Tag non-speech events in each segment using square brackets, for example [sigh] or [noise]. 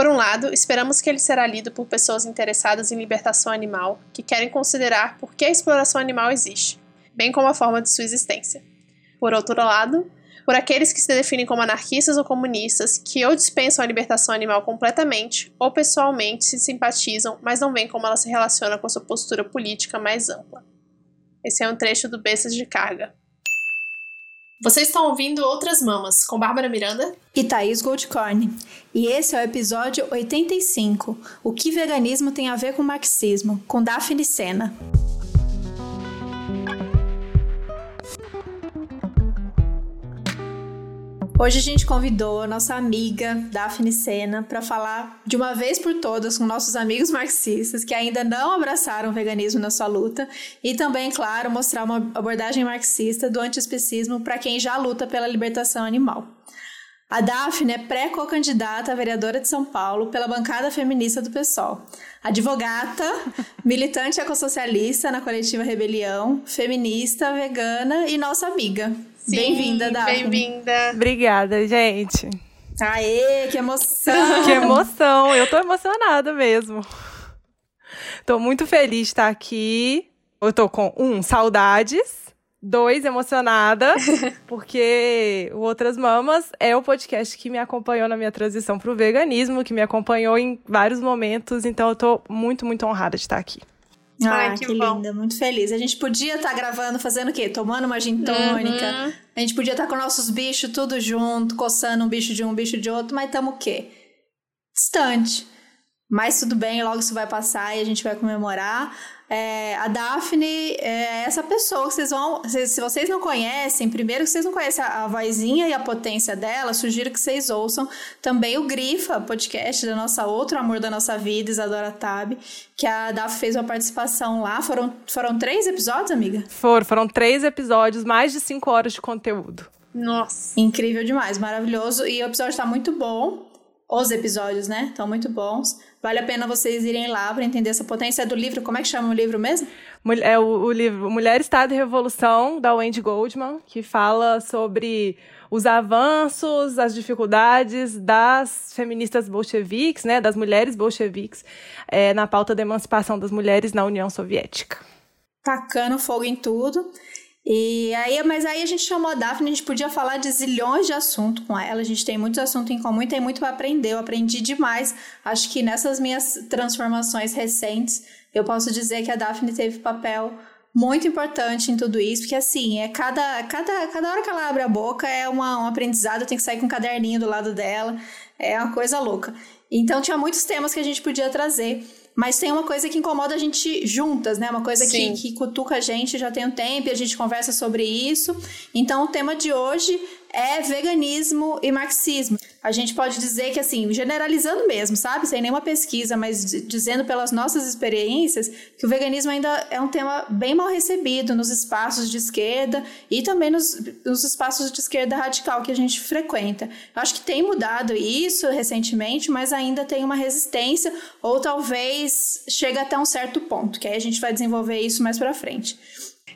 Por um lado, esperamos que ele será lido por pessoas interessadas em libertação animal, que querem considerar por que a exploração animal existe, bem como a forma de sua existência. Por outro lado, por aqueles que se definem como anarquistas ou comunistas, que ou dispensam a libertação animal completamente, ou pessoalmente se simpatizam, mas não veem como ela se relaciona com sua postura política mais ampla. Esse é um trecho do Bestas de Carga. Vocês estão ouvindo Outras Mamas, com Bárbara Miranda e Thaís Goldcorn. E esse é o episódio 85, O que veganismo tem a ver com marxismo, com Daphne Sena. Hoje a gente convidou a nossa amiga Daphne Sena para falar de uma vez por todas com nossos amigos marxistas que ainda não abraçaram o veganismo na sua luta e também, claro, mostrar uma abordagem marxista do antiespecismo para quem já luta pela libertação animal. A Daphne é pré-co-candidata a vereadora de São Paulo pela bancada feminista do PSOL. Advogata, [laughs] militante ecossocialista na coletiva Rebelião, feminista, vegana e nossa amiga. Bem-vinda, Daphne. Bem-vinda. Obrigada, gente. Aê, que emoção! [laughs] que emoção! Eu tô emocionada mesmo. Tô muito feliz de estar aqui. Eu tô com, um, saudades. Dois, emocionada, [laughs] porque o Outras Mamas é o podcast que me acompanhou na minha transição pro veganismo, que me acompanhou em vários momentos, então eu tô muito, muito honrada de estar aqui. Ah, Ai, que, que linda, muito feliz. A gente podia estar tá gravando, fazendo o quê? Tomando uma gin tônica. Uhum. A gente podia estar tá com nossos bichos tudo junto, coçando um bicho de um, um bicho de outro, mas estamos o quê? Distante. Mas tudo bem, logo isso vai passar e a gente vai comemorar. É, a Daphne é essa pessoa que vocês vão. Se, se, vocês não conhecem, primeiro que vocês não conhecem a, a vozinha e a potência dela, sugiro que vocês ouçam também o Grifa, podcast da nossa Outro Amor da Nossa Vida, Isadora Tab, que a Daphne fez uma participação lá. Foram, foram três episódios, amiga? Foram, foram três episódios, mais de cinco horas de conteúdo. Nossa. Incrível demais, maravilhoso. E o episódio está muito bom. Os episódios, né? Estão muito bons. Vale a pena vocês irem lá para entender essa potência do livro. Como é que chama o livro mesmo? É o, o livro Mulher, Estado e Revolução, da Wendy Goldman, que fala sobre os avanços, as dificuldades das feministas bolcheviques, né, das mulheres bolcheviques, é, na pauta da emancipação das mulheres na União Soviética. Tacando fogo em tudo. E aí, mas aí a gente chamou a Daphne, a gente podia falar de zilhões de assuntos com ela. A gente tem muitos assuntos em comum e tem muito para aprender. Eu aprendi demais. Acho que nessas minhas transformações recentes, eu posso dizer que a Daphne teve papel muito importante em tudo isso, porque assim, é cada, cada, cada hora que ela abre a boca é uma, um aprendizado, tem que sair com um caderninho do lado dela, é uma coisa louca. Então tinha muitos temas que a gente podia trazer. Mas tem uma coisa que incomoda a gente juntas, né? Uma coisa que, que cutuca a gente já tem um tempo e a gente conversa sobre isso. Então, o tema de hoje é veganismo e marxismo. A gente pode dizer que, assim, generalizando mesmo, sabe? Sem nenhuma pesquisa, mas dizendo pelas nossas experiências, que o veganismo ainda é um tema bem mal recebido nos espaços de esquerda e também nos, nos espaços de esquerda radical que a gente frequenta. Eu acho que tem mudado isso recentemente, mas ainda tem uma resistência, ou talvez chega até um certo ponto, que aí a gente vai desenvolver isso mais pra frente.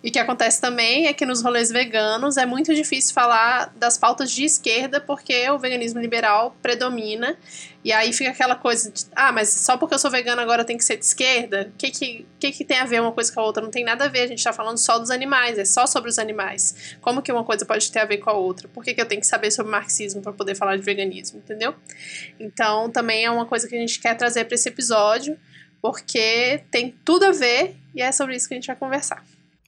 E o que acontece também é que nos rolês veganos é muito difícil falar das pautas de esquerda porque o veganismo liberal predomina. E aí fica aquela coisa de, ah, mas só porque eu sou vegana agora tem que ser de esquerda? O que, que, que, que tem a ver uma coisa com a outra? Não tem nada a ver, a gente tá falando só dos animais, é só sobre os animais. Como que uma coisa pode ter a ver com a outra? Por que, que eu tenho que saber sobre marxismo para poder falar de veganismo, entendeu? Então também é uma coisa que a gente quer trazer para esse episódio, porque tem tudo a ver e é sobre isso que a gente vai conversar.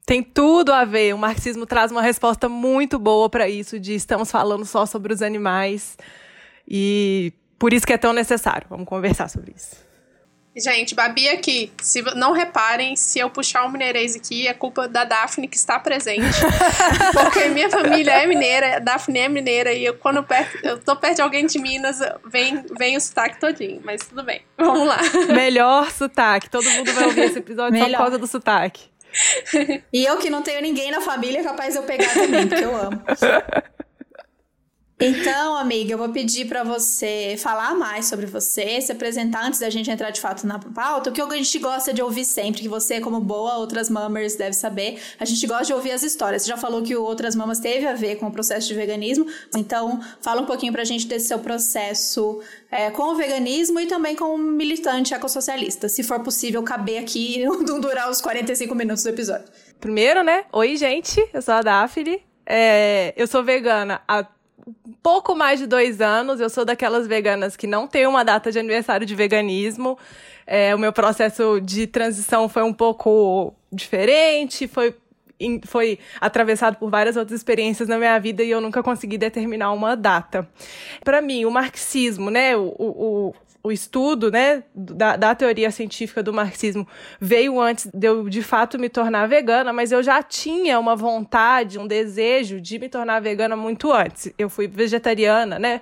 Tem tudo a ver. O marxismo traz uma resposta muito boa para isso de estamos falando só sobre os animais e por isso que é tão necessário. Vamos conversar sobre isso. Gente, Babi aqui. Se não reparem, se eu puxar um mineirês aqui, é culpa da Daphne que está presente. [laughs] porque minha família é mineira, Daphne é mineira, e eu, quando eu, perto, eu tô perto de alguém de Minas, vem, vem o sotaque todinho. Mas tudo bem, vamos lá. Melhor sotaque. Todo mundo vai ouvir esse episódio Melhor. só por causa do sotaque e eu que não tenho ninguém na família, capaz de eu pegar também, porque eu amo. [laughs] Então, amiga, eu vou pedir para você falar mais sobre você, se apresentar antes da gente entrar de fato na pauta. O que a gente gosta de ouvir sempre, que você, como boa Outras Mamas, deve saber, a gente gosta de ouvir as histórias. Você já falou que o Outras Mamas teve a ver com o processo de veganismo, então fala um pouquinho pra gente desse seu processo é, com o veganismo e também com o militante ecossocialista, se for possível caber aqui [laughs] e não durar os 45 minutos do episódio. Primeiro, né? Oi, gente, eu sou a Daphne. É, eu sou vegana há pouco mais de dois anos. Eu sou daquelas veganas que não tem uma data de aniversário de veganismo. É, o meu processo de transição foi um pouco diferente, foi foi atravessado por várias outras experiências na minha vida e eu nunca consegui determinar uma data. Para mim, o marxismo, né, o, o, o estudo né, da, da, teoria científica do marxismo veio antes de eu de fato me tornar vegana, mas eu já tinha uma vontade, um desejo de me tornar vegana muito antes. Eu fui vegetariana, né?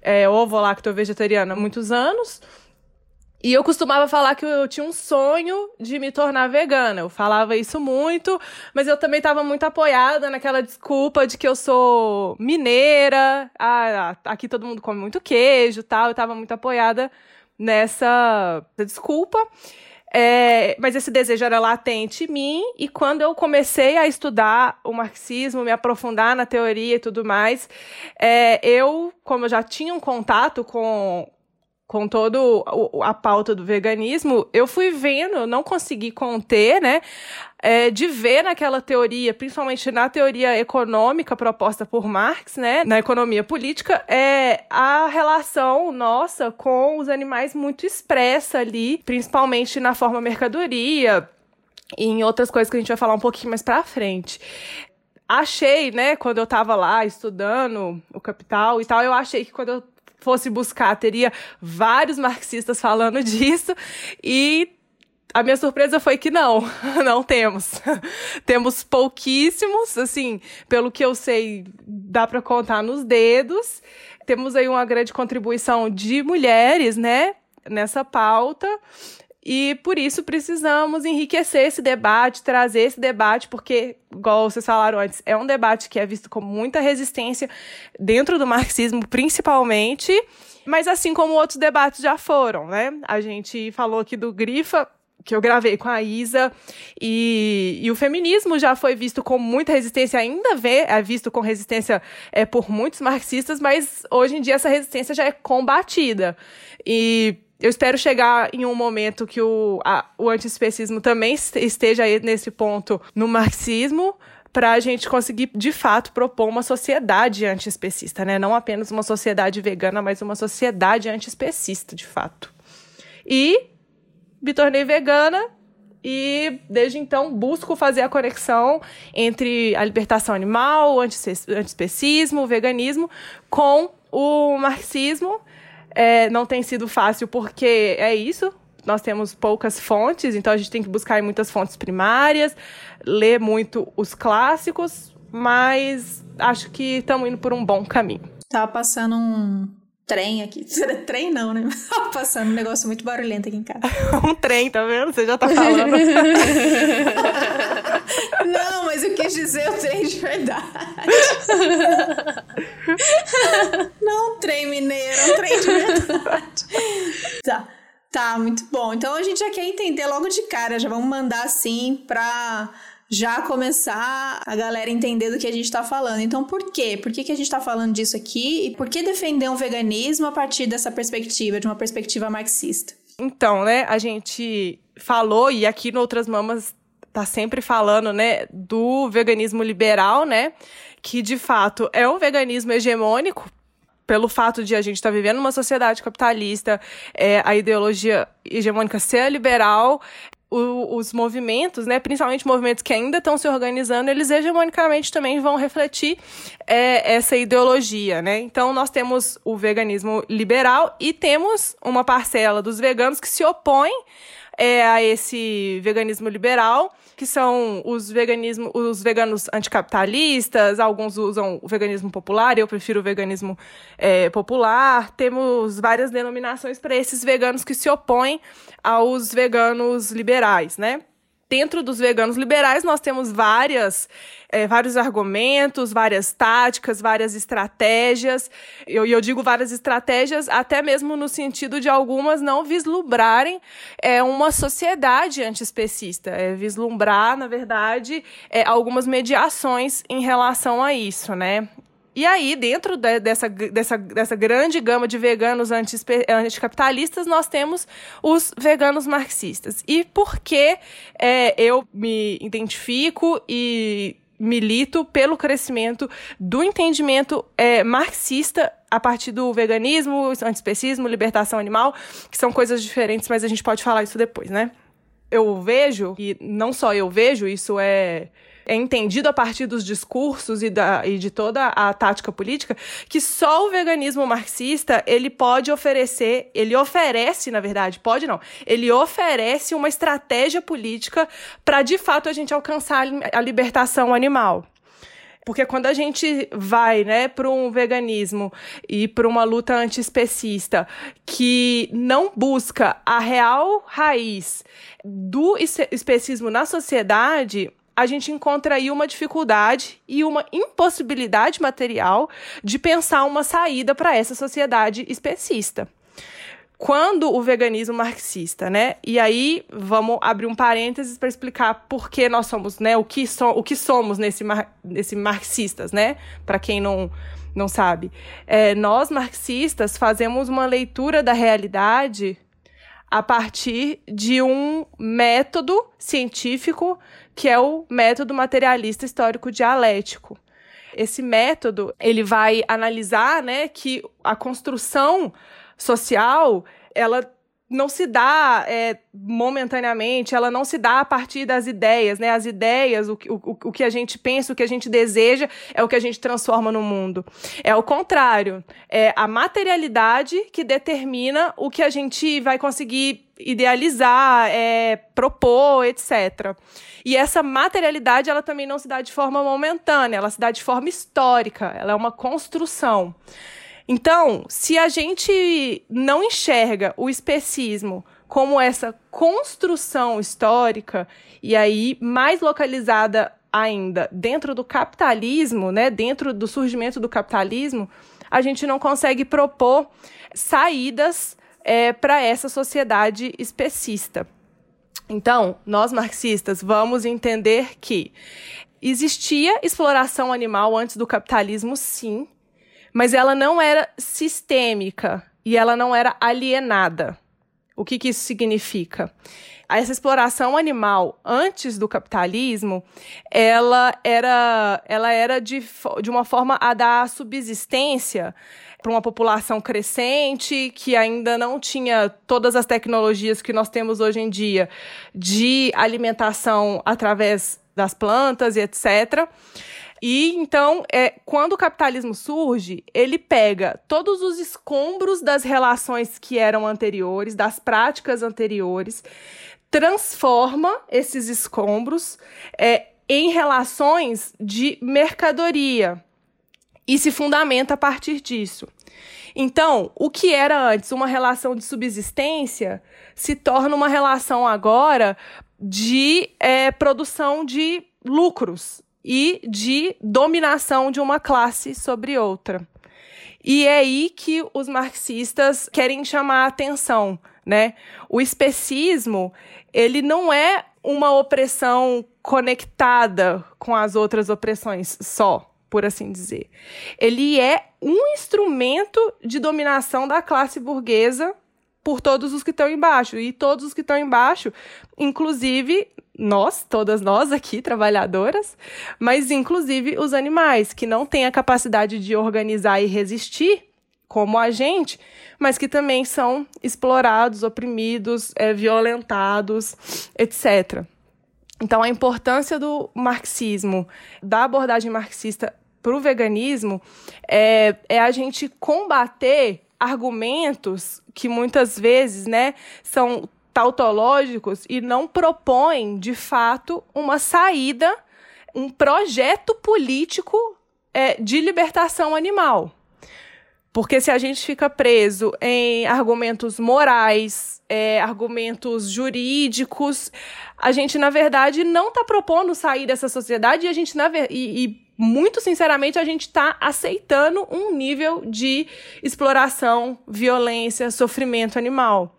É, ovo lacto vegetariana há muitos anos. E eu costumava falar que eu tinha um sonho de me tornar vegana. Eu falava isso muito, mas eu também estava muito apoiada naquela desculpa de que eu sou mineira, ah, aqui todo mundo come muito queijo tal. Eu estava muito apoiada nessa desculpa. É, mas esse desejo era latente em mim, e quando eu comecei a estudar o marxismo, me aprofundar na teoria e tudo mais, é, eu, como eu já tinha um contato com com todo a pauta do veganismo, eu fui vendo, eu não consegui conter, né, é, de ver naquela teoria, principalmente na teoria econômica proposta por Marx, né, na economia política, é a relação nossa com os animais muito expressa ali, principalmente na forma mercadoria e em outras coisas que a gente vai falar um pouquinho mais para frente. Achei, né, quando eu estava lá estudando o Capital e tal, eu achei que quando eu fosse buscar, teria vários marxistas falando [laughs] disso e a minha surpresa foi que não, [laughs] não temos. [laughs] temos pouquíssimos, assim, pelo que eu sei, dá para contar nos dedos. Temos aí uma grande contribuição de mulheres, né, nessa pauta. E por isso precisamos enriquecer esse debate, trazer esse debate, porque, igual vocês falaram antes, é um debate que é visto com muita resistência dentro do marxismo, principalmente, mas assim como outros debates já foram, né? A gente falou aqui do Grifa, que eu gravei com a Isa, e, e, o feminismo já foi visto com muita resistência, ainda vê, é visto com resistência é, por muitos marxistas, mas hoje em dia essa resistência já é combatida. E eu espero chegar em um momento que o, a, o também esteja aí nesse ponto no marxismo, para a gente conseguir, de fato, propor uma sociedade antiespecista, né? Não apenas uma sociedade vegana, mas uma sociedade antiespecista, de fato. E me tornei vegana e desde então busco fazer a conexão entre a libertação animal, o antiespecismo, o veganismo com o marxismo é, não tem sido fácil porque é isso. Nós temos poucas fontes, então a gente tem que buscar em muitas fontes primárias, ler muito os clássicos, mas acho que estamos indo por um bom caminho. Tava passando um trem aqui. [laughs] Trem não, né? [laughs] Tava passando um negócio muito barulhento aqui em casa. [laughs] um trem, tá vendo? Você já tá falando. não, mas eu quis dizer o trem de verdade. não um trem mineiro, de verdade. [laughs] Tá. Tá, muito bom. Então a gente já quer entender logo de cara, já vamos mandar assim pra já começar a galera entender do que a gente tá falando. Então, por quê? Por que, que a gente tá falando disso aqui? E por que defender um veganismo a partir dessa perspectiva, de uma perspectiva marxista? Então, né, a gente falou, e aqui no Outras Mamas tá sempre falando, né, do veganismo liberal, né, que de fato é um veganismo hegemônico, pelo fato de a gente estar tá vivendo numa sociedade capitalista, é, a ideologia hegemônica ser liberal, o, os movimentos, né, principalmente movimentos que ainda estão se organizando, eles hegemonicamente também vão refletir é, essa ideologia, né? Então nós temos o veganismo liberal e temos uma parcela dos veganos que se opõe é, a esse veganismo liberal, que são os, veganismo, os veganos anticapitalistas, alguns usam o veganismo popular, eu prefiro o veganismo é, popular. Temos várias denominações para esses veganos que se opõem aos veganos liberais, né? Dentro dos veganos liberais, nós temos várias, é, vários argumentos, várias táticas, várias estratégias. E eu, eu, digo várias estratégias, até mesmo no sentido de algumas não vislumbrarem é, uma sociedade antiespecista. É vislumbrar, na verdade, é, algumas mediações em relação a isso, né? E aí, dentro de, dessa, dessa, dessa grande gama de veganos anticapitalistas, nós temos os veganos marxistas. E por que é, eu me identifico e milito pelo crescimento do entendimento é, marxista a partir do veganismo, antiespecismo, libertação animal, que são coisas diferentes, mas a gente pode falar isso depois, né? Eu vejo, e não só eu vejo, isso é é entendido a partir dos discursos e, da, e de toda a tática política que só o veganismo marxista ele pode oferecer, ele oferece, na verdade, pode não, ele oferece uma estratégia política para de fato a gente alcançar a libertação animal. Porque quando a gente vai, né, para um veganismo e para uma luta antiespecista que não busca a real raiz do especismo na sociedade, a gente encontra aí uma dificuldade e uma impossibilidade material de pensar uma saída para essa sociedade especista. Quando o veganismo marxista, né? E aí vamos abrir um parênteses para explicar por que nós somos, né? O que, so, o que somos nesse, mar, nesse marxistas, né? Para quem não, não sabe. É, nós, marxistas, fazemos uma leitura da realidade a partir de um método científico que é o método materialista histórico dialético. Esse método, ele vai analisar, né, que a construção social, ela não se dá é, momentaneamente, ela não se dá a partir das ideias, né? As ideias, o, o, o que a gente pensa, o que a gente deseja, é o que a gente transforma no mundo. É o contrário. É a materialidade que determina o que a gente vai conseguir idealizar, é, propor, etc. E essa materialidade, ela também não se dá de forma momentânea, ela se dá de forma histórica, ela é uma construção. Então, se a gente não enxerga o especismo como essa construção histórica, e aí mais localizada ainda dentro do capitalismo, né, dentro do surgimento do capitalismo, a gente não consegue propor saídas é, para essa sociedade especista. Então, nós marxistas vamos entender que existia exploração animal antes do capitalismo, sim, mas ela não era sistêmica e ela não era alienada. O que, que isso significa? Essa exploração animal antes do capitalismo, ela era, ela era de, de uma forma a dar subsistência para uma população crescente que ainda não tinha todas as tecnologias que nós temos hoje em dia de alimentação através das plantas e etc. E então, é, quando o capitalismo surge, ele pega todos os escombros das relações que eram anteriores, das práticas anteriores, transforma esses escombros é, em relações de mercadoria e se fundamenta a partir disso. Então, o que era antes uma relação de subsistência se torna uma relação agora de é, produção de lucros, e de dominação de uma classe sobre outra. E é aí que os marxistas querem chamar a atenção, né? O especismo, ele não é uma opressão conectada com as outras opressões só, por assim dizer. Ele é um instrumento de dominação da classe burguesa por todos os que estão embaixo. E todos os que estão embaixo, inclusive nós, todas nós aqui, trabalhadoras, mas inclusive os animais, que não têm a capacidade de organizar e resistir, como a gente, mas que também são explorados, oprimidos, é, violentados, etc. Então, a importância do marxismo, da abordagem marxista para o veganismo, é, é a gente combater argumentos que muitas vezes né, são tautológicos e não propõem, de fato, uma saída, um projeto político é, de libertação animal. Porque se a gente fica preso em argumentos morais, é, argumentos jurídicos, a gente, na verdade, não está propondo sair dessa sociedade e a gente, na e, e muito sinceramente, a gente está aceitando um nível de exploração, violência, sofrimento animal.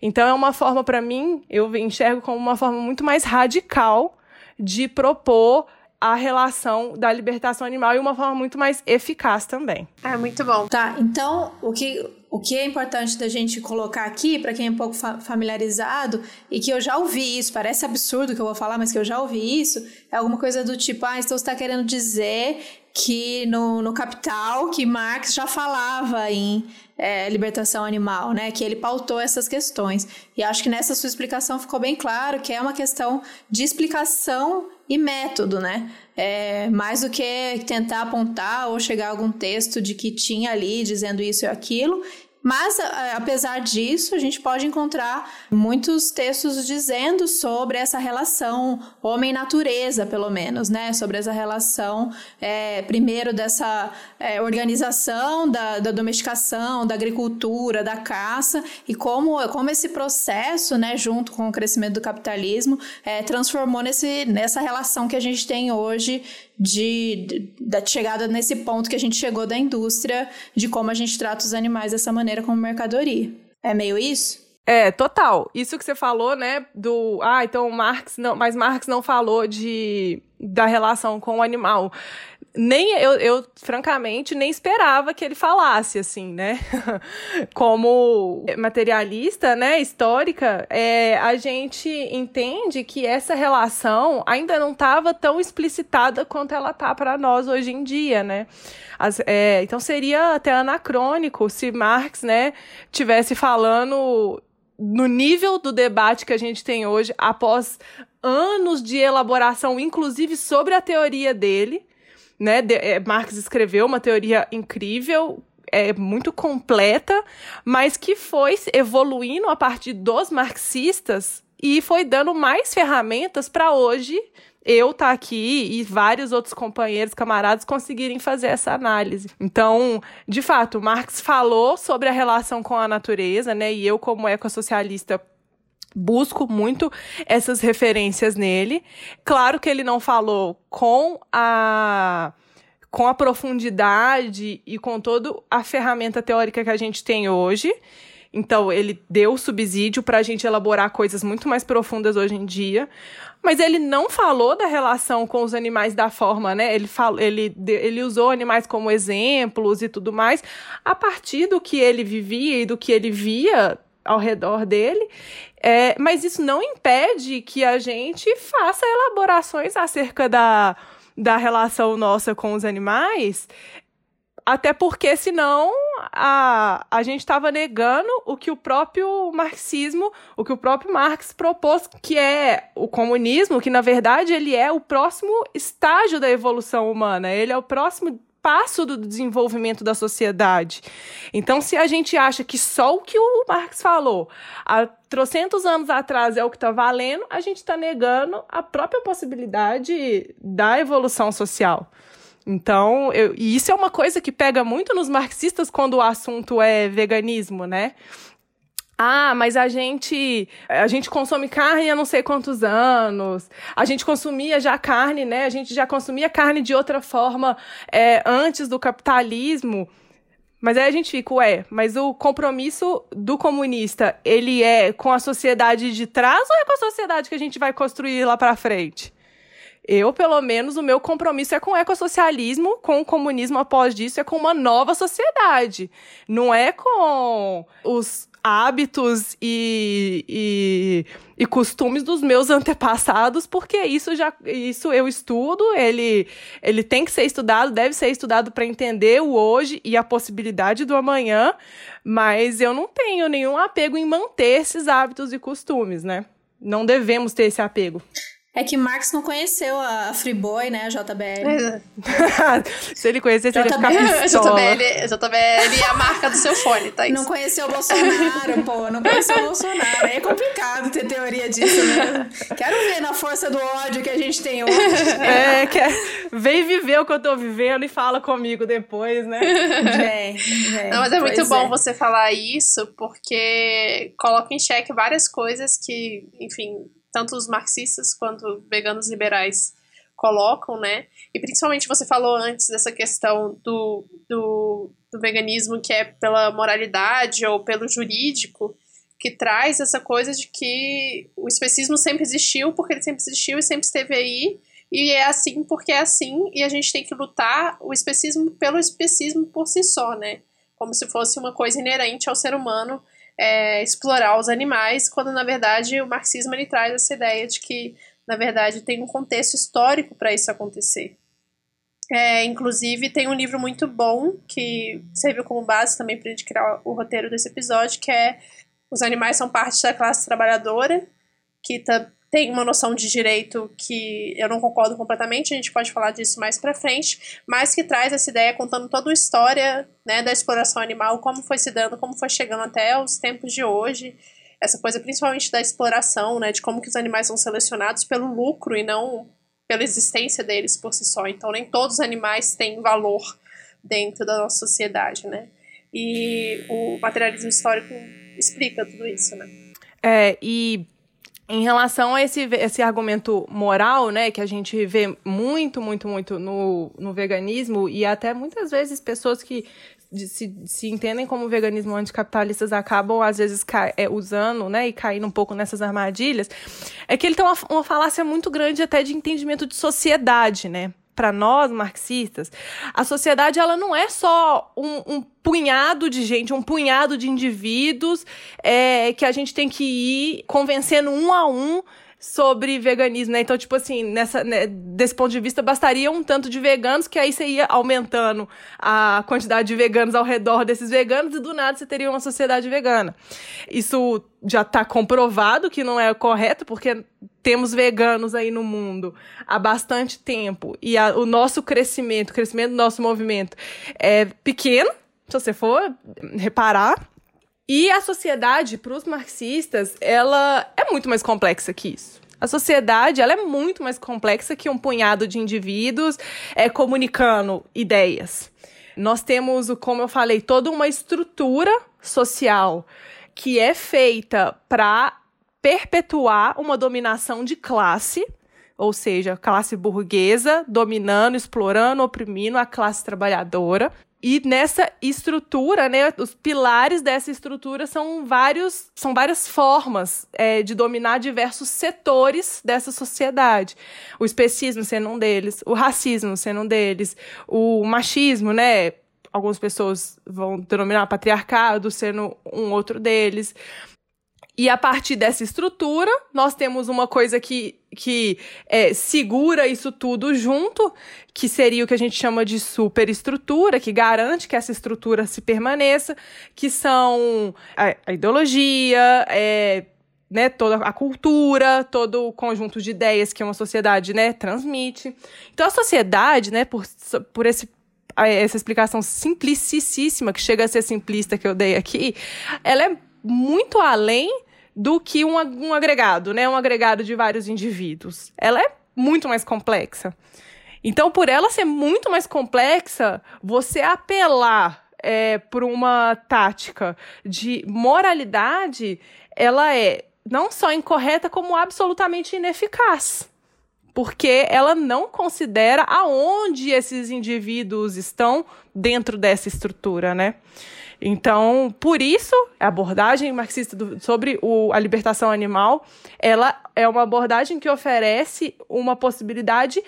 Então, é uma forma, para mim, eu enxergo como uma forma muito mais radical de propor a relação da libertação animal e uma forma muito mais eficaz também. É muito bom. Tá, então o que, o que é importante da gente colocar aqui, para quem é um pouco fa familiarizado, e que eu já ouvi isso, parece absurdo que eu vou falar, mas que eu já ouvi isso, é alguma coisa do tipo, ah, então você está querendo dizer que no, no Capital, que Marx já falava em é, libertação animal, né? Que ele pautou essas questões. E acho que nessa sua explicação ficou bem claro que é uma questão de explicação e método, né? É, mais do que tentar apontar ou chegar a algum texto de que tinha ali dizendo isso e aquilo, mas, apesar disso, a gente pode encontrar muitos textos dizendo sobre essa relação homem-natureza, pelo menos, né? Sobre essa relação, é, primeiro, dessa é, organização da, da, domesticação, da agricultura, da caça, e como, como esse processo, né, junto com o crescimento do capitalismo, é, transformou nesse, nessa relação que a gente tem hoje de, de, da chegada nesse ponto que a gente chegou da indústria, de como a gente trata os animais dessa maneira como mercadoria. É meio isso? É, total. Isso que você falou, né, do, ah, então Marx não, mas Marx não falou de da relação com o animal nem eu, eu, francamente, nem esperava que ele falasse, assim, né? [laughs] Como materialista, né, histórica, é, a gente entende que essa relação ainda não estava tão explicitada quanto ela tá para nós hoje em dia, né? As, é, então seria até anacrônico se Marx, né, tivesse falando no nível do debate que a gente tem hoje, após anos de elaboração, inclusive sobre a teoria dele, né? De, é, Marx escreveu uma teoria incrível, é muito completa, mas que foi evoluindo a partir dos marxistas e foi dando mais ferramentas para hoje eu estar tá aqui e vários outros companheiros, camaradas conseguirem fazer essa análise. Então, de fato, Marx falou sobre a relação com a natureza, né? E eu, como ecossocialista, busco muito essas referências nele. Claro que ele não falou com a com a profundidade e com toda a ferramenta teórica que a gente tem hoje. Então, ele deu subsídio para a gente elaborar coisas muito mais profundas hoje em dia. Mas ele não falou da relação com os animais da forma, né? Ele, falou, ele, ele usou animais como exemplos e tudo mais, a partir do que ele vivia e do que ele via ao redor dele. É, mas isso não impede que a gente faça elaborações acerca da, da relação nossa com os animais, até porque senão a, a gente estava negando o que o próprio marxismo, o que o próprio Marx propôs, que é o comunismo, que na verdade ele é o próximo estágio da evolução humana, ele é o próximo passo do desenvolvimento da sociedade. Então, se a gente acha que só o que o Marx falou há trocentos anos atrás é o que está valendo, a gente está negando a própria possibilidade da evolução social. Então, eu, e isso é uma coisa que pega muito nos marxistas quando o assunto é veganismo, né? Ah, mas a gente a gente consome carne há não sei quantos anos. A gente consumia já carne, né? A gente já consumia carne de outra forma é, antes do capitalismo. Mas aí a gente fica, ué, mas o compromisso do comunista, ele é com a sociedade de trás ou é com a sociedade que a gente vai construir lá para frente? Eu, pelo menos, o meu compromisso é com o ecossocialismo, com o comunismo após disso, é com uma nova sociedade. Não é com os hábitos e, e, e, costumes dos meus antepassados, porque isso já isso eu estudo, ele, ele tem que ser estudado, deve ser estudado para entender o hoje e a possibilidade do amanhã, mas eu não tenho nenhum apego em manter esses hábitos e costumes, né? Não devemos ter esse apego. É que Marx não conheceu a Friboi, né, a JBL. [laughs] Se ele conhecesse, ele ia ficar pistola. JBL, JBL é a marca do seu fone, tá? Não conheceu o Bolsonaro, pô. Não conheceu o Bolsonaro. É complicado ter teoria disso mesmo. Quero ver na força do ódio que a gente tem hoje. É, quer... vem viver o que eu tô vivendo e fala comigo depois, né? Vem, vem. Não, mas é muito bom é. você falar isso, porque coloca em xeque várias coisas que, enfim, tanto os marxistas quanto veganos liberais colocam, né? E principalmente você falou antes dessa questão do, do, do veganismo que é pela moralidade ou pelo jurídico, que traz essa coisa de que o especismo sempre existiu, porque ele sempre existiu e sempre esteve aí, e é assim porque é assim, e a gente tem que lutar o especismo pelo especismo por si só, né? Como se fosse uma coisa inerente ao ser humano é, explorar os animais, quando na verdade o marxismo ele traz essa ideia de que na verdade tem um contexto histórico para isso acontecer. É, inclusive tem um livro muito bom que serviu como base também para criar o roteiro desse episódio, que é Os Animais São Parte da Classe Trabalhadora, que tá, tem uma noção de direito que eu não concordo completamente, a gente pode falar disso mais pra frente, mas que traz essa ideia contando toda a história né, da exploração animal, como foi se dando, como foi chegando até os tempos de hoje, essa coisa principalmente da exploração, né, de como que os animais são selecionados pelo lucro e não pela existência deles por si só. Então nem todos os animais têm valor dentro da nossa sociedade, né? E o materialismo histórico explica tudo isso, né? É, e em relação a esse, esse argumento moral, né, que a gente vê muito, muito, muito no, no veganismo, e até muitas vezes pessoas que se, se entendem como veganismo anticapitalistas acabam, às vezes, é, usando, né, e caindo um pouco nessas armadilhas, é que ele tem uma, uma falácia muito grande até de entendimento de sociedade, né? Para nós, marxistas, a sociedade ela não é só um, um punhado de gente, um punhado de indivíduos é, que a gente tem que ir convencendo um a um sobre veganismo, né? Então, tipo assim, nessa, né, desse ponto de vista, bastaria um tanto de veganos, que aí você ia aumentando a quantidade de veganos ao redor desses veganos, e do nada você teria uma sociedade vegana. Isso já está comprovado que não é correto, porque temos veganos aí no mundo há bastante tempo, e a- o nosso crescimento, o crescimento do nosso movimento é pequeno, se você for reparar, e a sociedade, para os marxistas, ela é muito mais complexa que isso. A sociedade ela é muito mais complexa que um punhado de indivíduos é, comunicando ideias. Nós temos, como eu falei, toda uma estrutura social que é feita para perpetuar uma dominação de classe, ou seja, classe burguesa dominando, explorando, oprimindo a classe trabalhadora. E nessa estrutura, né, os pilares dessa estrutura são vários, são várias formas é, de dominar diversos setores dessa sociedade. O especismo sendo um deles, o racismo sendo um deles, o machismo, né? Algumas pessoas vão denominar patriarcado sendo um outro deles. E a partir dessa estrutura, nós temos uma coisa que, que é, segura isso tudo junto, que seria o que a gente chama de superestrutura, que garante que essa estrutura se permaneça, que são a, a ideologia, é, né, toda a cultura, todo o conjunto de ideias que uma sociedade né, transmite. Então, a sociedade, né, por, por esse essa explicação simplicíssima, que chega a ser simplista que eu dei aqui, ela é muito além do que um, um agregado, né? Um agregado de vários indivíduos. Ela é muito mais complexa. Então, por ela ser muito mais complexa, você apelar é, por uma tática de moralidade, ela é não só incorreta, como absolutamente ineficaz porque ela não considera aonde esses indivíduos estão dentro dessa estrutura, né? Então, por isso, a abordagem marxista do- sobre o- a libertação animal, ela é uma abordagem que oferece uma possibilidade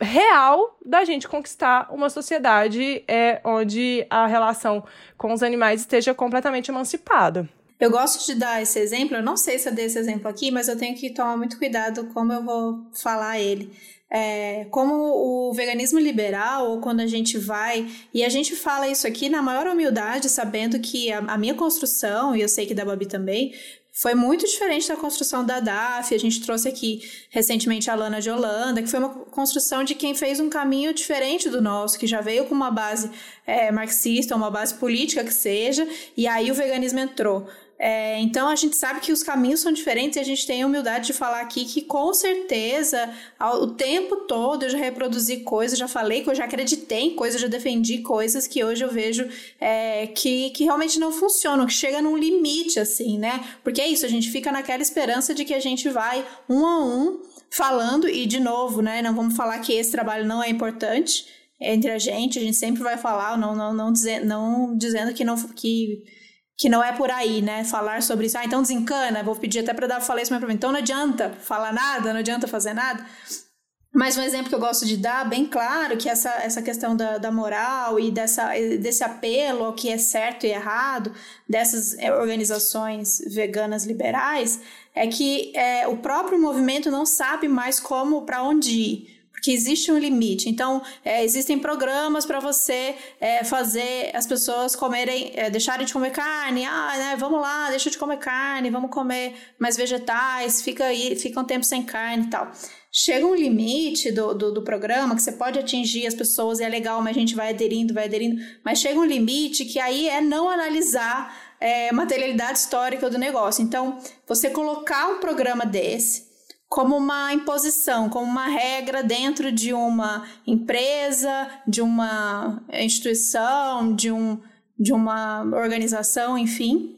real da gente conquistar uma sociedade é, onde a relação com os animais esteja completamente emancipada. Eu gosto de dar esse exemplo, eu não sei se eu dei esse exemplo aqui, mas eu tenho que tomar muito cuidado como eu vou falar ele. É, como o veganismo liberal, ou quando a gente vai, e a gente fala isso aqui na maior humildade, sabendo que a, a minha construção, e eu sei que da Babi também, foi muito diferente da construção da DAF. A gente trouxe aqui recentemente a Lana de Holanda, que foi uma construção de quem fez um caminho diferente do nosso, que já veio com uma base é, marxista, uma base política que seja, e aí o veganismo entrou. É, então a gente sabe que os caminhos são diferentes e a gente tem a humildade de falar aqui que com certeza o tempo todo eu já reproduzi coisas, já falei que eu já acreditei em coisas, já defendi coisas que hoje eu vejo é, que, que realmente não funcionam, que chega num limite assim, né? Porque é isso, a gente fica naquela esperança de que a gente vai um a um falando e de novo, né? Não vamos falar que esse trabalho não é importante entre a gente, a gente sempre vai falar, não, não, não, dizer, não dizendo que não que que não é por aí, né? Falar sobre isso. Ah, então desencana. Vou pedir até para dar isso para mim. Então não adianta falar nada, não adianta fazer nada. Mas um exemplo que eu gosto de dar, bem claro, que essa, essa questão da, da moral e dessa, desse apelo ao que é certo e errado dessas é, organizações veganas liberais, é que é, o próprio movimento não sabe mais como, para onde ir porque existe um limite. Então, é, existem programas para você é, fazer as pessoas comerem, é, deixarem de comer carne. Ah, né, vamos lá, deixa de comer carne, vamos comer mais vegetais, fica aí, fica um tempo sem carne e tal. Chega um limite do, do, do, programa que você pode atingir as pessoas e é legal, mas a gente vai aderindo, vai aderindo, mas chega um limite que aí é não analisar é, materialidade histórica do negócio. Então, você colocar um programa desse como uma imposição, como uma regra dentro de uma empresa, de uma instituição, de, um, de uma organização, enfim,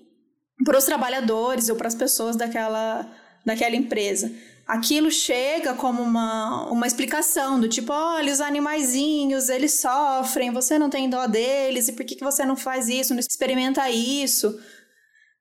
para os trabalhadores ou para as pessoas daquela, daquela empresa. Aquilo chega como uma, uma explicação do tipo, olha, os animaizinhos, eles sofrem, você não tem dó deles, e por que, que você não faz isso, não experimenta isso?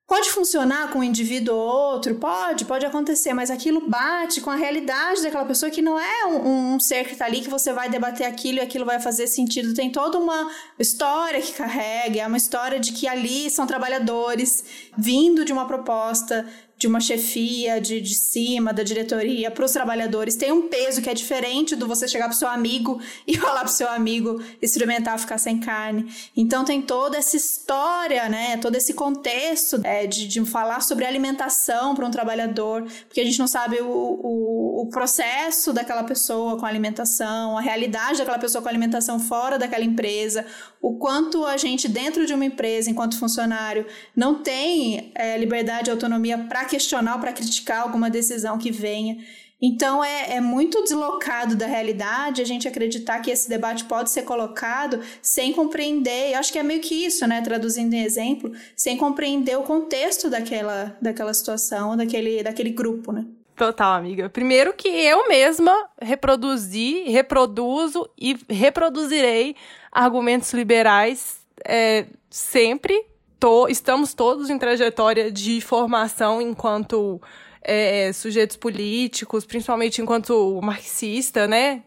Pode funcionar com um indivíduo ou outro? Pode, pode acontecer, mas aquilo bate com a realidade daquela pessoa que não é um, um ser que está ali que você vai debater aquilo e aquilo vai fazer sentido. Tem toda uma história que carrega, é uma história de que ali são trabalhadores vindo de uma proposta de uma chefia, de, de cima, da diretoria, para os trabalhadores, tem um peso que é diferente do você chegar para seu amigo e [laughs] falar para seu amigo experimentar ficar sem carne. Então tem toda essa história, né? Todo esse contexto é, de, de falar sobre alimentação para um trabalhador, porque a gente não sabe o, o, o processo daquela pessoa com alimentação, a realidade daquela pessoa com alimentação fora daquela empresa, o quanto a gente, dentro de uma empresa, enquanto funcionário, não tem é, liberdade e autonomia para questionar, para criticar alguma decisão que venha. Então é, é muito deslocado da realidade a gente acreditar que esse debate pode ser colocado sem compreender, eu acho que é meio que isso, né? Traduzindo em exemplo, sem compreender o contexto daquela, daquela situação, daquele, daquele grupo, né? Total, amiga. Primeiro que eu mesma reproduzi, reproduzo e reproduzirei argumentos liberais é, sempre. Tô, estamos todos em trajetória de formação enquanto é, sujeitos políticos, principalmente enquanto marxista, né?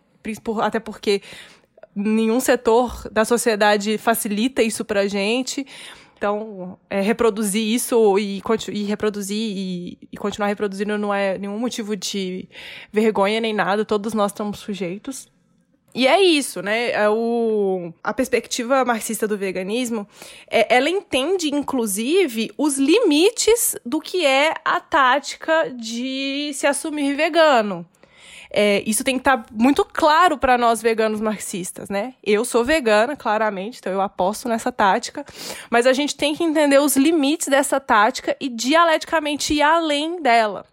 Até porque nenhum setor da sociedade facilita isso pra gente. Então, é, reproduzir isso e, e reproduzir e, e, continuar reproduzindo não é nenhum motivo de vergonha nem nada, todos nós estamos sujeitos. E é isso, né? É o, a perspectiva marxista do veganismo, é, ela entende, inclusive, os limites do que é a tática de se assumir vegano. É, isso tem que estar tá muito claro para nós veganos marxistas, né? Eu sou vegana, claramente, então eu aposto nessa tática, mas a gente tem que entender os limites dessa tática e dialeticamente ir além dela,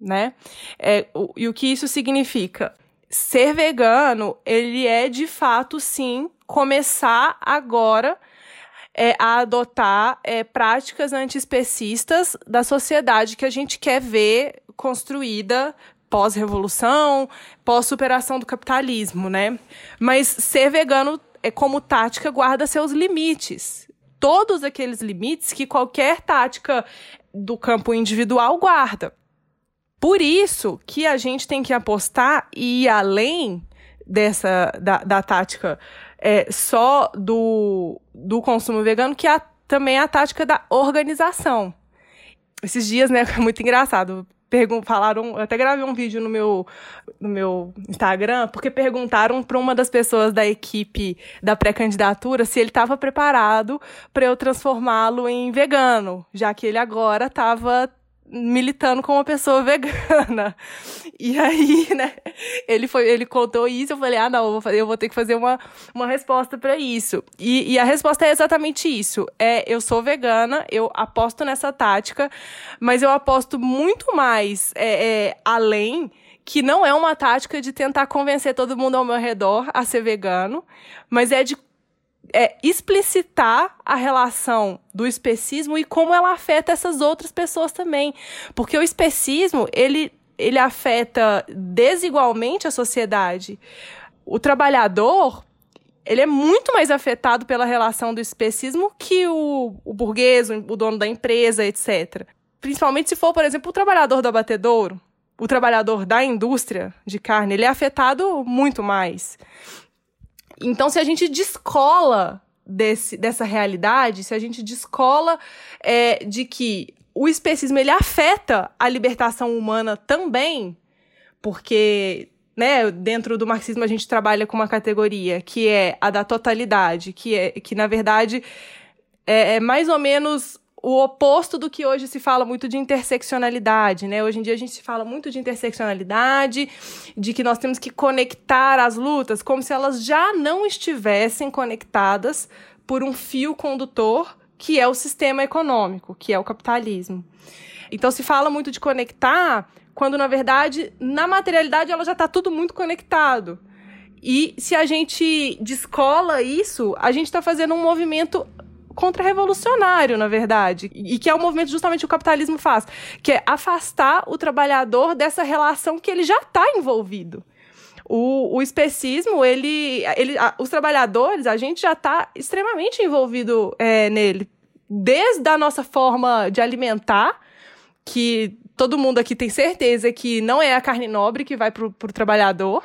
né? É, o, e o que isso significa? Ser vegano, ele é de fato, sim, começar agora é, a adotar é, práticas antiespecistas da sociedade que a gente quer ver construída pós-revolução, pós-superação do capitalismo, né? Mas ser vegano é como tática guarda seus limites. Todos aqueles limites que qualquer tática do campo individual guarda. Por isso que a gente tem que apostar e ir além dessa da, da tática é, só do, do consumo vegano, que é a, também é a tática da organização. Esses dias, né, [laughs] muito engraçado falaram, eu até gravei um vídeo no meu, no meu Instagram, porque perguntaram para uma das pessoas da equipe da pré-candidatura se ele estava preparado para eu transformá-lo em vegano, já que ele agora estava militando como uma pessoa vegana. E aí, né, ele foi, ele contou isso, eu falei, ah, não, eu vou, fazer, eu vou ter que fazer uma, uma resposta para isso. E, e a resposta é exatamente isso. É, eu sou vegana, eu aposto nessa tática, mas eu aposto muito mais é, é, além que não é uma tática de tentar convencer todo mundo ao meu redor a ser vegano, mas é de é, explicitar a relação do especismo e como ela afeta essas outras pessoas também. Porque o especismo, ele, ele afeta desigualmente a sociedade. O trabalhador, ele é muito mais afetado pela relação do especismo que o, o burguês, o dono da empresa, etc. Principalmente se for, por exemplo, o trabalhador do abatedouro, o trabalhador da indústria de carne, ele é afetado muito mais. Então, se a gente descola desse, dessa realidade, se a gente descola é, de que o especismo ele afeta a libertação humana também, porque né, dentro do marxismo a gente trabalha com uma categoria que é a da totalidade, que é que na verdade é, é mais ou menos o oposto do que hoje se fala muito de interseccionalidade, né? Hoje em dia a gente se fala muito de interseccionalidade, de que nós temos que conectar as lutas como se elas já não estivessem conectadas por um fio condutor que é o sistema econômico, que é o capitalismo. Então se fala muito de conectar quando na verdade na materialidade ela já está tudo muito conectado. E se a gente descola isso, a gente está fazendo um movimento contra-revolucionário, na verdade, e que é o movimento justamente que o capitalismo faz, que é afastar o trabalhador dessa relação que ele já está envolvido. O, o especismo, ele, ele, a, os trabalhadores, a gente já está extremamente envolvido é, nele, desde a nossa forma de alimentar, que todo mundo aqui tem certeza que não é a carne nobre que vai para o trabalhador,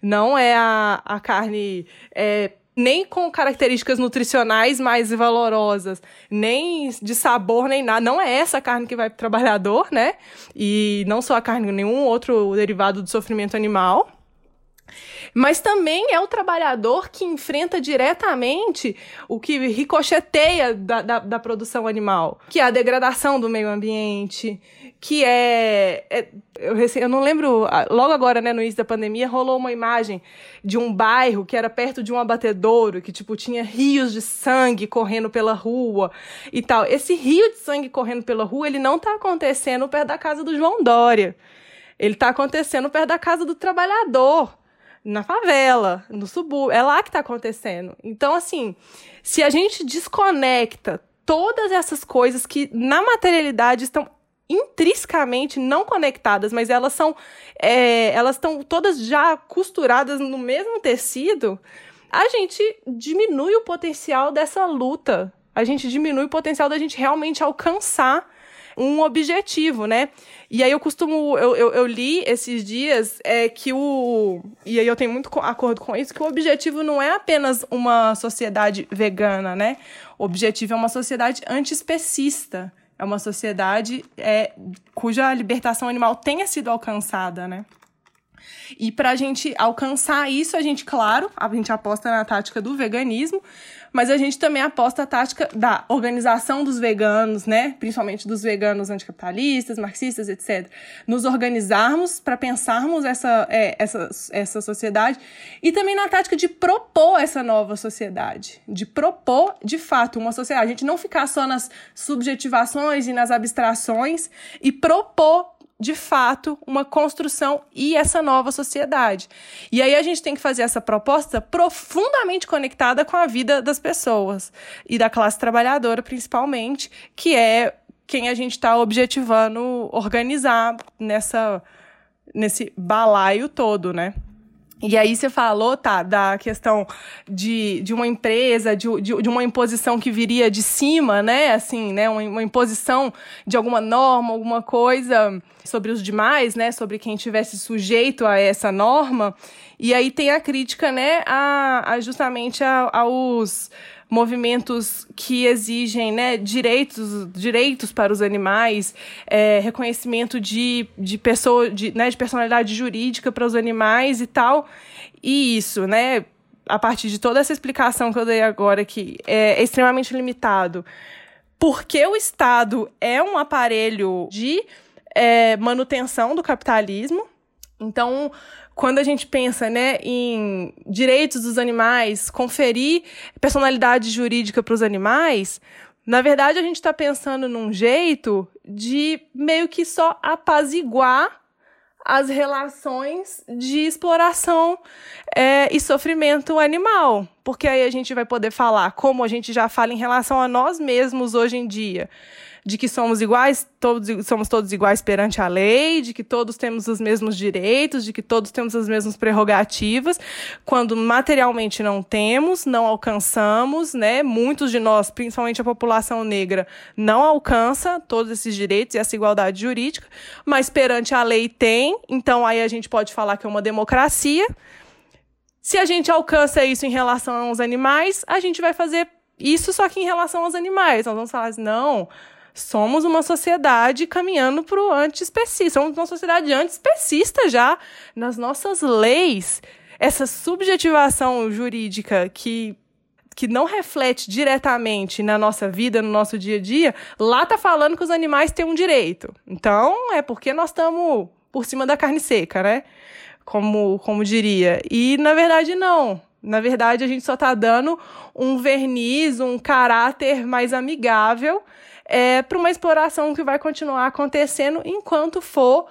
não é a, a carne é, nem com características nutricionais mais valorosas, nem de sabor, nem nada. Não é essa a carne que vai para o trabalhador, né? E não só a carne, nenhum outro derivado do sofrimento animal. Mas também é o trabalhador que enfrenta diretamente o que ricocheteia da, da, da produção animal, que é a degradação do meio ambiente, que é, é eu, eu, não lembro, logo agora, né, no início da pandemia, rolou uma imagem de um bairro que era perto de um abatedouro, que, tipo, tinha rios de sangue correndo pela rua e tal. Esse rio de sangue correndo pela rua, ele não tá acontecendo perto da casa do João Dória. Ele tá acontecendo perto da casa do trabalhador, na favela, no subúrbio. É lá que tá acontecendo. Então, assim, se a gente desconecta todas essas coisas que na materialidade estão intrinsecamente não conectadas, mas elas são é, elas estão todas já costuradas no mesmo tecido, a gente diminui o potencial dessa luta. A gente diminui o potencial da gente realmente alcançar um objetivo, né? E aí eu costumo, eu, eu, eu, li esses dias é, que o. E aí eu tenho muito acordo com isso, que o objetivo não é apenas uma sociedade vegana, né? O objetivo é uma sociedade antiespecista. É uma sociedade é, cuja libertação animal tenha sido alcançada, né? E para a gente alcançar isso, a gente, claro, a gente aposta na tática do veganismo, mas a gente também aposta a tática da organização dos veganos, né? Principalmente dos veganos anticapitalistas, marxistas, etc. Nos organizarmos para pensarmos essa, é, essa, essa sociedade e também na tática de propor essa nova sociedade, de propor de fato uma sociedade. A gente não ficar só nas subjetivações e nas abstrações e propor de fato, uma construção e essa nova sociedade. E aí a gente tem que fazer essa proposta profundamente conectada com a vida das pessoas e da classe trabalhadora, principalmente, que é quem a gente está objetivando organizar nessa nesse balaio todo, né? E aí você falou, tá, da questão de, de uma empresa, de, de, de, uma imposição que viria de cima, né? Assim, né? Uma, uma, imposição de alguma norma, alguma coisa sobre os demais, né? Sobre quem tivesse sujeito a essa norma. E aí tem a crítica, né? A, a justamente a, aos movimentos que exigem né, direitos, direitos para os animais, é, reconhecimento de, de, pessoa, de, né, de personalidade jurídica para os animais e tal. E isso, né, a partir de toda essa explicação que eu dei agora, que é, extremamente limitado, porque o Estado é um aparelho de é, manutenção do capitalismo. Então, quando a gente pensa né, em direitos dos animais, conferir personalidade jurídica para os animais, na verdade a gente está pensando num jeito de meio que só apaziguar as relações de exploração é, e sofrimento animal. Porque aí a gente vai poder falar, como a gente já fala em relação a nós mesmos hoje em dia, de que somos iguais, todos somos todos iguais perante a lei, de que todos temos os mesmos direitos, de que todos temos as mesmas prerrogativas, quando materialmente não temos, não alcançamos, né? Muitos de nós, principalmente a população negra, não alcança todos esses direitos e essa igualdade jurídica, mas perante a lei tem, então aí a gente pode falar que é uma democracia. Se a gente alcança isso em relação aos animais, a gente vai fazer isso só que em relação aos animais. Nós vamos falar assim, não, somos uma sociedade caminhando para o antiespecista. Somos uma sociedade antiespecista já nas nossas leis. Essa subjetivação jurídica que que não reflete diretamente na nossa vida, no nosso dia a dia, lá tá falando que os animais têm um direito. Então, é porque nós estamos por cima da carne seca, né? Como, como diria. E, na verdade, não. Na verdade, a gente só tá dando um verniz, um caráter mais amigável é, para uma exploração que vai continuar acontecendo enquanto for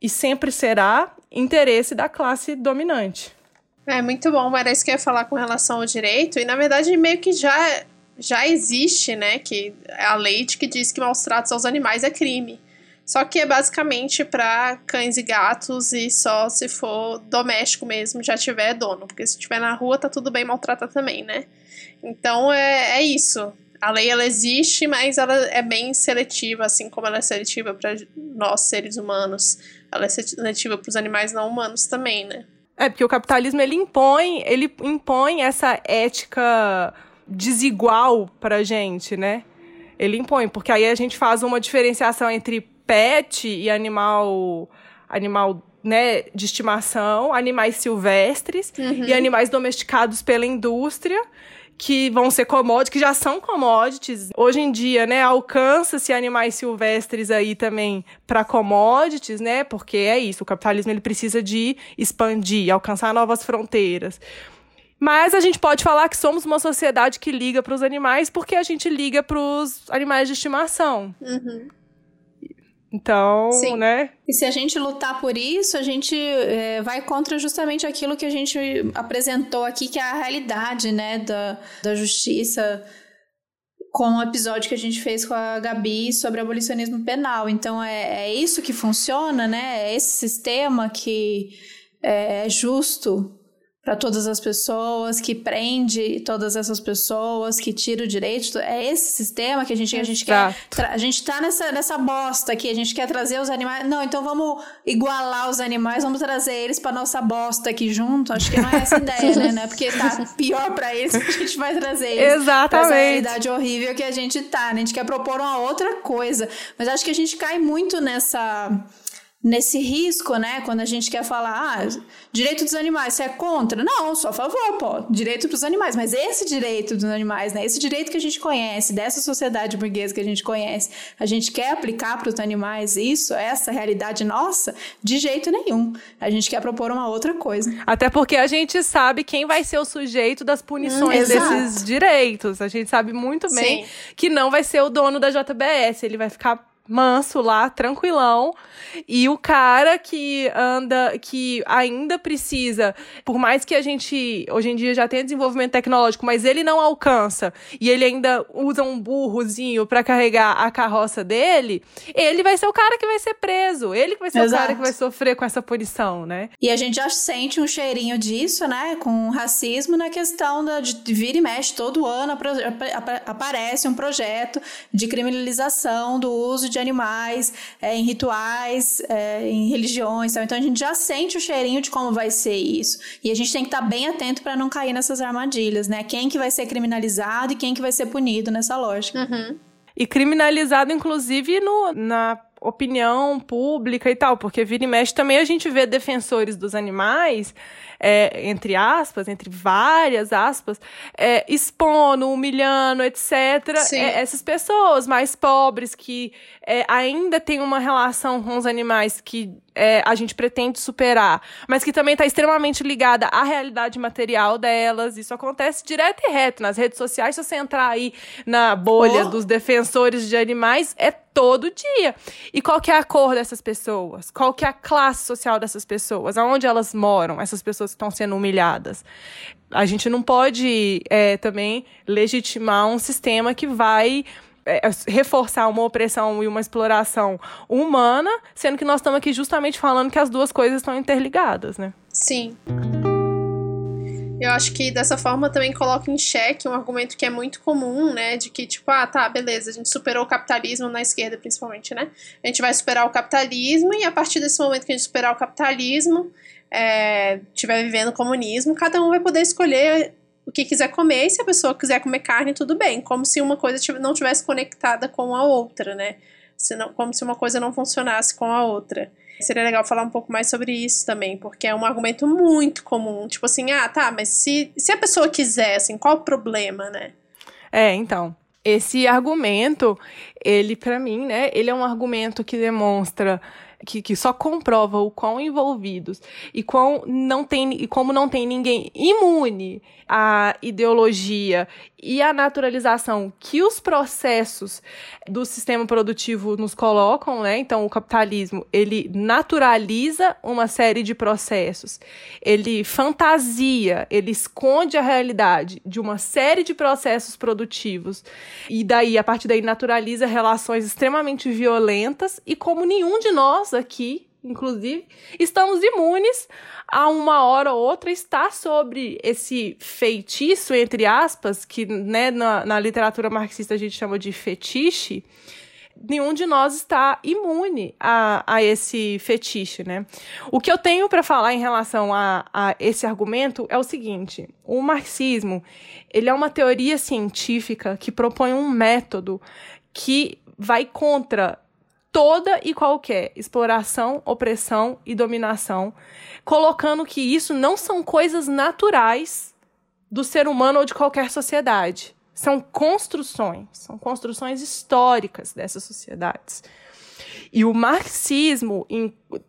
e sempre será interesse da classe dominante. É muito bom, era isso que eu ia falar com relação ao direito, e na verdade meio que já, já existe, né, que é a lei que diz que maus tratos aos animais é crime. Só que é basicamente para cães e gatos e só se for doméstico mesmo, já tiver dono. Porque se tiver na rua, tá tudo bem maltratar também, né? Então é, é isso a lei ela existe, mas ela é bem seletiva, assim como ela é seletiva para nós seres humanos. Ela é seletiva para os animais não humanos também, né? É, porque o capitalismo ele impõe, ele impõe essa ética desigual pra gente, né? Ele impõe, porque aí a gente faz uma diferenciação entre pet e animal animal né, de estimação, animais silvestres uhum. e animais domesticados pela indústria que vão ser commodities, que já são commodities. Hoje em dia, né, alcança-se animais silvestres aí também para commodities, né? Porque é isso, o capitalismo ele precisa de expandir, alcançar novas fronteiras. Mas a gente pode falar que somos uma sociedade que liga para os animais porque a gente liga para os animais de estimação. Uhum. Então, Sim. né? E se a gente lutar por isso, a gente é, vai contra justamente aquilo que a gente apresentou aqui, que é a realidade, né, da, da justiça, com o episódio que a gente fez com a Gabi sobre abolicionismo penal. Então, é, é isso que funciona, né? É esse sistema que é, é justo para todas as pessoas, que prende todas essas pessoas, que tira o direito. É esse sistema que a gente, a gente quer. A gente tá nessa, nessa bosta aqui, a gente quer trazer os animais. Não, então vamos igualar os animais, vamos trazer eles para nossa bosta aqui junto. Acho que não é essa ideia, né? Não é porque tá pior para eles que a gente vai trazer eles. Exatamente. Pra essa realidade horrível que a gente tá, né? A gente quer propor uma outra coisa. Mas acho que a gente cai muito nessa nesse risco, né? Quando a gente quer falar, ah, direito dos animais, você é contra? Não, sou a favor, pô, direito dos animais. Mas esse direito dos animais, né? Esse direito que a gente conhece, dessa sociedade burguesa que a gente conhece, a gente quer aplicar para os animais isso, essa realidade nossa? De jeito nenhum. A gente quer propor uma outra coisa. Até porque a gente sabe quem vai ser o sujeito das punições hum, desses direitos. A gente sabe muito bem Sim. que não vai ser o dono da JBS, ele vai ficar manso lá, tranquilão. E o cara que anda, que ainda precisa, por mais que a gente hoje em dia já tenha desenvolvimento tecnológico, mas ele não alcança e ele ainda usa um burrozinho para carregar a carroça dele, ele vai ser o cara que vai ser preso, ele que vai ser Exato. o cara que vai sofrer com essa punição, né? E a gente já sente um cheirinho disso, né, com racismo na questão da, de vir e mexe todo ano aparece um projeto de criminalização do uso de animais, é, em rituais, é, em religiões. Então a gente já sente o cheirinho de como vai ser isso. E a gente tem que estar tá bem atento para não cair nessas armadilhas, né? Quem que vai ser criminalizado e quem que vai ser punido nessa lógica. Uhum. E criminalizado, inclusive, no, na opinião pública e tal, porque vira e mexe também a gente vê defensores dos animais, é, entre aspas, entre várias aspas, é, expondo, humilhando, etc. É, essas pessoas mais pobres que é, ainda têm uma relação com os animais que é, a gente pretende superar, mas que também está extremamente ligada à realidade material delas. Isso acontece direto e reto nas redes sociais. Se você entrar aí na bolha oh. dos defensores de animais, é todo dia. E qual que é a cor dessas pessoas? Qual que é a classe social dessas pessoas? Aonde elas moram? Essas pessoas que estão sendo humilhadas. A gente não pode é, também legitimar um sistema que vai é, reforçar uma opressão e uma exploração humana, sendo que nós estamos aqui justamente falando que as duas coisas estão interligadas, né? Sim. Eu acho que dessa forma também coloca em xeque um argumento que é muito comum, né? De que, tipo, ah, tá, beleza, a gente superou o capitalismo na esquerda, principalmente, né? A gente vai superar o capitalismo e a partir desse momento que a gente superar o capitalismo, é, tiver vivendo comunismo, cada um vai poder escolher o que quiser comer, e se a pessoa quiser comer carne, tudo bem. Como se uma coisa não tivesse conectada com a outra, né? Como se uma coisa não funcionasse com a outra. Seria legal falar um pouco mais sobre isso também, porque é um argumento muito comum. Tipo assim, ah, tá, mas se, se a pessoa quiser, assim, qual o problema, né? É, então. Esse argumento, ele, para mim, né, ele é um argumento que demonstra que, que só comprova o quão envolvidos e, quão não tem, e como não tem ninguém imune à ideologia e à naturalização que os processos do sistema produtivo nos colocam, né? Então, o capitalismo, ele naturaliza uma série de processos, ele fantasia, ele esconde a realidade de uma série de processos produtivos e daí, a partir daí, naturaliza relações extremamente violentas e como nenhum de nós aqui, inclusive, estamos imunes a uma hora ou outra estar sobre esse feitiço, entre aspas, que né, na, na literatura marxista a gente chama de fetiche, nenhum de nós está imune a, a esse fetiche, né? O que eu tenho para falar em relação a, a esse argumento é o seguinte: o marxismo ele é uma teoria científica que propõe um método que vai contra toda e qualquer exploração, opressão e dominação, colocando que isso não são coisas naturais do ser humano ou de qualquer sociedade. São construções, são construções históricas dessas sociedades. E o marxismo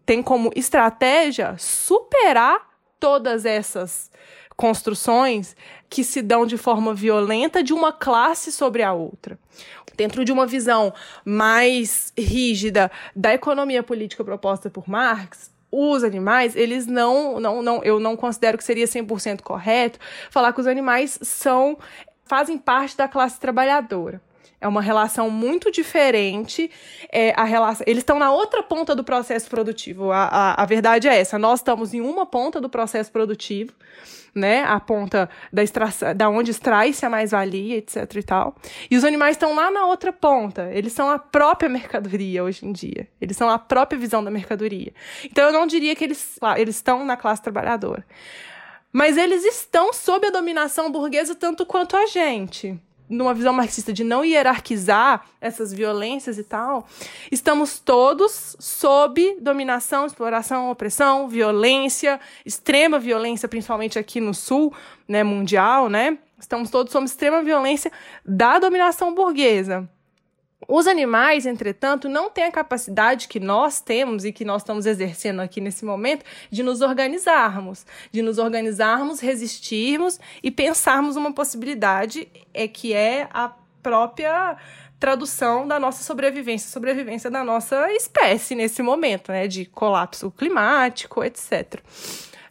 tem como estratégia superar todas essas construções que se dão de forma violenta de uma classe sobre a outra dentro de uma visão mais rígida da economia política proposta por Marx, os animais, eles não, não, não, eu não considero que seria 100% correto falar que os animais são, fazem parte da classe trabalhadora. É uma relação muito diferente. É, a relação, eles estão na outra ponta do processo produtivo. A, a, a verdade é essa. Nós estamos em uma ponta do processo produtivo né? A ponta da, extração, da onde extrai-se a mais-valia, etc e tal. E os animais estão lá na outra ponta. Eles são a própria mercadoria hoje em dia. Eles são a própria visão da mercadoria. Então eu não diria que eles, eles estão na classe trabalhadora. Mas eles estão sob a dominação burguesa tanto quanto a gente numa visão marxista de não hierarquizar essas violências e tal, estamos todos sob dominação, exploração, opressão, violência, extrema violência, principalmente aqui no sul, né, mundial, né? Estamos todos sob extrema violência da dominação burguesa. Os animais, entretanto, não têm a capacidade que nós temos e que nós estamos exercendo aqui nesse momento de nos organizarmos, de nos organizarmos, resistirmos e pensarmos uma possibilidade é que é a própria tradução da nossa sobrevivência, sobrevivência da nossa espécie nesse momento, né, de colapso climático, etc.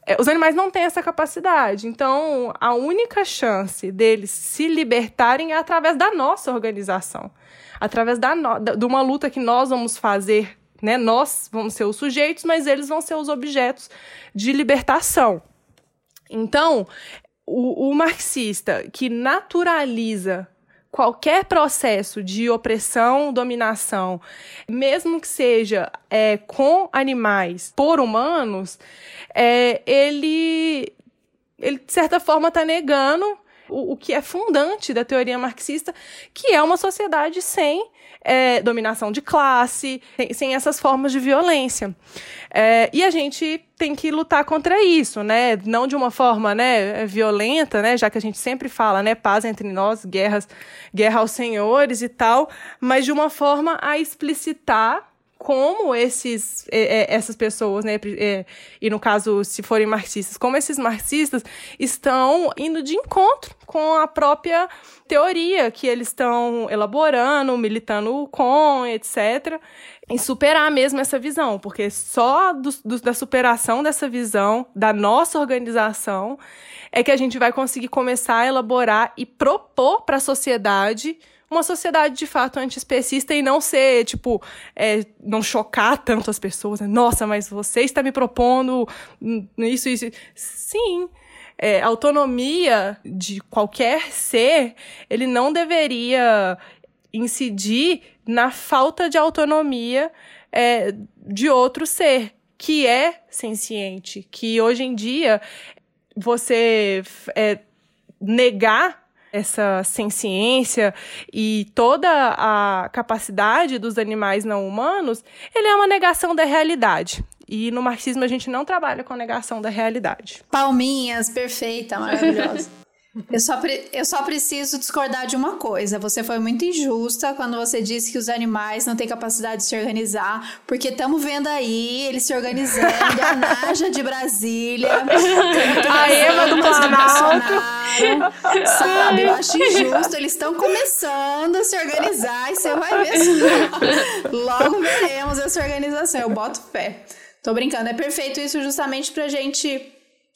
É, os animais não têm essa capacidade, então a única chance deles se libertarem é através da nossa organização através da, de uma luta que nós vamos fazer, né? Nós vamos ser os sujeitos, mas eles vão ser os objetos de libertação. Então, o, o marxista que naturaliza qualquer processo de opressão, dominação, mesmo que seja é, com animais por humanos, é, ele, ele, de certa forma, está negando o, o que é fundante da teoria marxista, que é uma sociedade sem é, dominação de classe, sem, sem essas formas de violência. É, e a gente tem que lutar contra isso, né? Não de uma forma, né, violenta, né? Já que a gente sempre fala, né, paz entre nós, guerras, guerra aos senhores e tal, mas de uma forma a explicitar como esses, é, é, essas pessoas, né, é, e no caso, se forem marxistas, como esses marxistas estão indo de encontro com a própria teoria que eles estão elaborando, militando com, etc., em superar mesmo essa visão, porque só do, do, da superação dessa visão, da nossa organização, é que a gente vai conseguir começar a elaborar e propor para a sociedade uma sociedade de fato antiespecista e não ser, tipo, é, não chocar tanto as pessoas. Né? Nossa, mas você está me propondo isso, isso. Sim. É, autonomia de qualquer ser, ele não deveria incidir na falta de autonomia é, de outro ser, que é senciente, que hoje em dia você é, negar essa ciência e toda a capacidade dos animais não humanos, ele é uma negação da realidade. E no marxismo a gente não trabalha com negação da realidade. Palminhas, perfeita, maravilhosa. [laughs] Eu só, eu só preciso discordar de uma coisa. Você foi muito injusta quando você disse que os animais não têm capacidade de se organizar, porque estamos vendo aí eles se organizando, a Naja de Brasília, [laughs] a Eva do Planalto. Sabe, eu acho injusto. Eles estão começando a se organizar e você vai ver. Logo veremos essa organização. Eu boto fé. Tô brincando, é perfeito isso justamente pra gente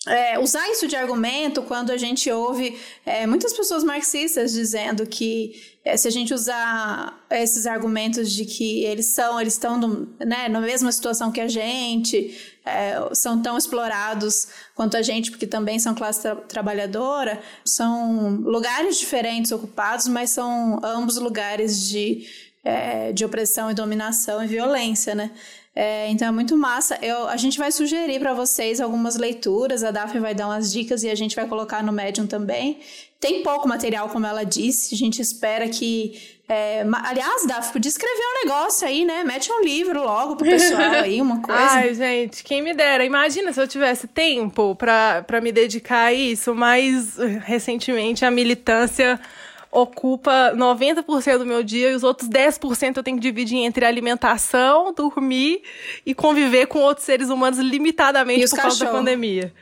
é, usar isso de argumento quando a gente ouve é, muitas pessoas marxistas dizendo que é, se a gente usar esses argumentos de que eles são, eles estão no, né, na mesma situação que a gente, é, são tão explorados quanto a gente, porque também são classe tra trabalhadora, são lugares diferentes ocupados, mas são ambos lugares de, é, de opressão e dominação e violência, né? É, então é muito massa. Eu, a gente vai sugerir para vocês algumas leituras, a Daphne vai dar umas dicas e a gente vai colocar no Medium também. Tem pouco material, como ela disse, a gente espera que. É, aliás, Daphne, podia escrever um negócio aí, né? Mete um livro logo pro pessoal [laughs] aí, uma coisa. Ai, gente, quem me dera. Imagina se eu tivesse tempo para me dedicar a isso, mas recentemente a militância ocupa 90% do meu dia e os outros 10% eu tenho que dividir entre alimentação, dormir e conviver com outros seres humanos limitadamente por causa da pandemia.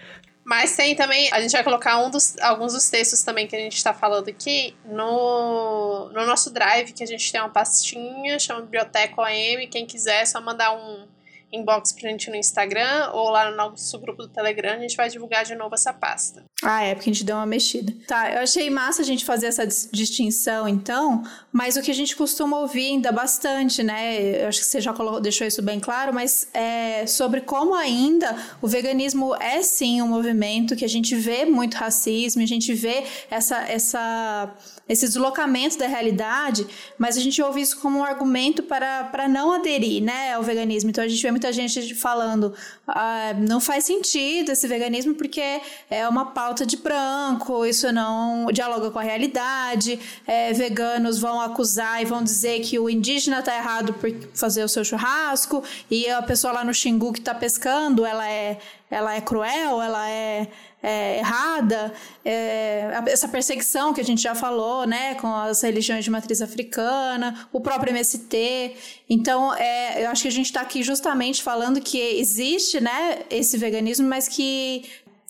Mas tem também, a gente vai colocar um dos, alguns dos textos também que a gente está falando aqui no, no nosso drive, que a gente tem uma pastinha, chama Biblioteca OM. Quem quiser, é só mandar um, inbox pra gente no Instagram ou lá no nosso grupo do Telegram, a gente vai divulgar de novo essa pasta. Ah, é, porque a gente deu uma mexida. Tá, eu achei massa a gente fazer essa distinção, então, mas o que a gente costuma ouvir ainda bastante, né? Eu acho que você já colocou, deixou isso bem claro, mas é sobre como ainda o veganismo é sim um movimento que a gente vê muito racismo, a gente vê essa, essa esse deslocamento da realidade, mas a gente ouve isso como um argumento para, para não aderir né, ao veganismo. Então a gente vê muita gente falando ah, não faz sentido esse veganismo porque é uma pauta de branco, isso não dialoga com a realidade, é, veganos vão acusar e vão dizer que o indígena está errado por fazer o seu churrasco e a pessoa lá no Xingu que está pescando, ela é, ela é cruel, ela é é, errada, é, essa perseguição que a gente já falou, né, com as religiões de matriz africana, o próprio MST. Então, é, eu acho que a gente está aqui justamente falando que existe, né, esse veganismo, mas que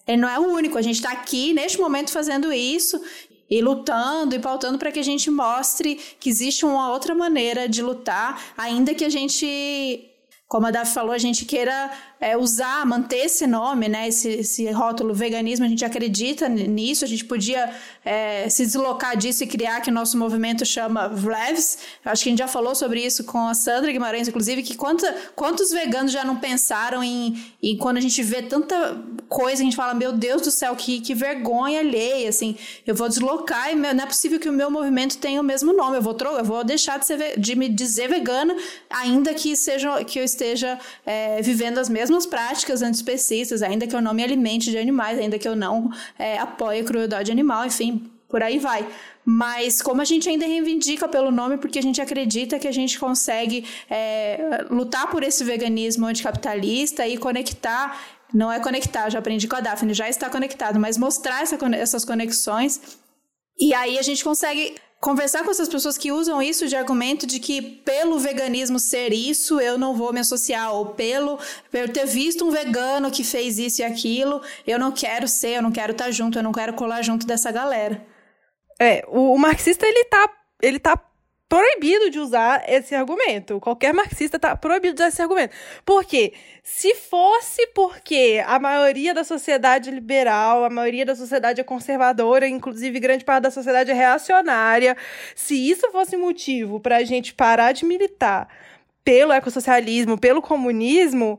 ele não é o único. A gente está aqui neste momento fazendo isso e lutando e pautando para que a gente mostre que existe uma outra maneira de lutar, ainda que a gente como a Daf falou, a gente queira é, usar, manter esse nome, né, esse, esse, rótulo veganismo, a gente acredita nisso, a gente podia é, se deslocar disso e criar que o nosso movimento chama Vlevs. Acho que a gente já falou sobre isso com a Sandra Guimarães, inclusive, que quanta, quantos veganos já não pensaram em, em quando a gente vê tanta coisa, a gente fala, meu Deus do céu, que, que vergonha alheia, assim, eu vou deslocar e não é possível que o meu movimento tenha o mesmo nome, eu vou, eu vou deixar de, ser, de me dizer vegana, ainda que, seja, que eu esteja é, vivendo as mesmas práticas antiespecistas, ainda que eu não me alimente de animais, ainda que eu não é, apoie a crueldade animal, enfim, por aí vai. Mas como a gente ainda reivindica pelo nome, porque a gente acredita que a gente consegue é, lutar por esse veganismo anticapitalista e conectar não é conectar, já aprendi com a Daphne, já está conectado, mas mostrar essa, essas conexões. E aí a gente consegue conversar com essas pessoas que usam isso de argumento de que pelo veganismo ser isso, eu não vou me associar, ou pelo ter visto um vegano que fez isso e aquilo, eu não quero ser, eu não quero estar junto, eu não quero colar junto dessa galera. É, o, o marxista ele tá, ele tá proibido de usar esse argumento. Qualquer marxista está proibido de usar esse argumento. Por quê? Se fosse porque a maioria da sociedade liberal, a maioria da sociedade é conservadora, inclusive grande parte da sociedade é reacionária, se isso fosse motivo para a gente parar de militar pelo ecossocialismo, pelo comunismo,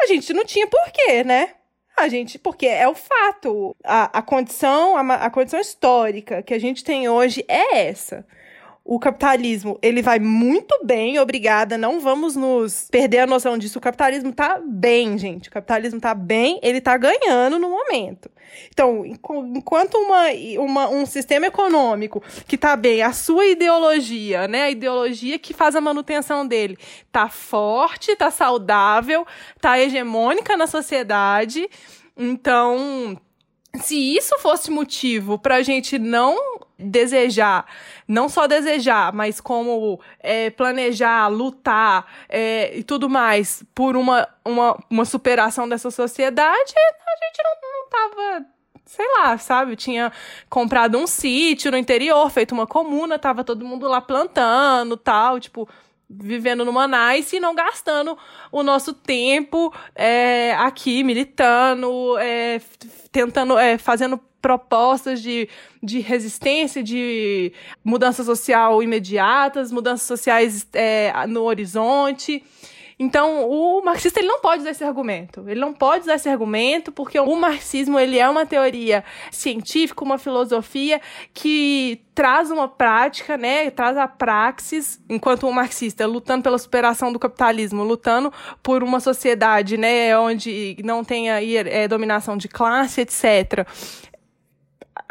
a gente não tinha porquê, né? A gente, porque é o fato, a, a condição, a, a condição histórica que a gente tem hoje é essa o capitalismo, ele vai muito bem, obrigada, não vamos nos perder a noção disso. O capitalismo tá bem, gente. O capitalismo tá bem, ele tá ganhando no momento. Então, enquanto uma, uma, um sistema econômico que tá bem, a sua ideologia, né, a ideologia que faz a manutenção dele, tá forte, tá saudável, tá hegemônica na sociedade. Então, se isso fosse motivo para a gente não desejar, não só desejar, mas como é, planejar, lutar é, e tudo mais por uma, uma, uma superação dessa sociedade, a gente não, não tava sei lá, sabe? Tinha comprado um sítio no interior, feito uma comuna, tava todo mundo lá plantando, tal, tipo, vivendo numa nice e não gastando o nosso tempo é, aqui militando, é, tentando, é, fazendo propostas de, de resistência, de mudança social imediatas, mudanças sociais é, no horizonte. Então, o marxista ele não pode usar esse argumento. Ele não pode usar esse argumento porque o marxismo ele é uma teoria científica, uma filosofia que traz uma prática, né, traz a praxis, enquanto o marxista lutando pela superação do capitalismo, lutando por uma sociedade, né, onde não tenha é, dominação de classe, etc.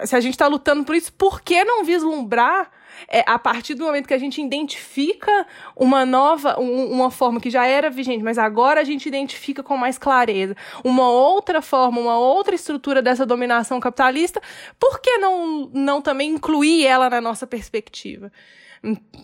Se a gente está lutando por isso, por que não vislumbrar é, a partir do momento que a gente identifica uma nova, um, uma forma que já era vigente, mas agora a gente identifica com mais clareza uma outra forma, uma outra estrutura dessa dominação capitalista, por que não, não também incluir ela na nossa perspectiva?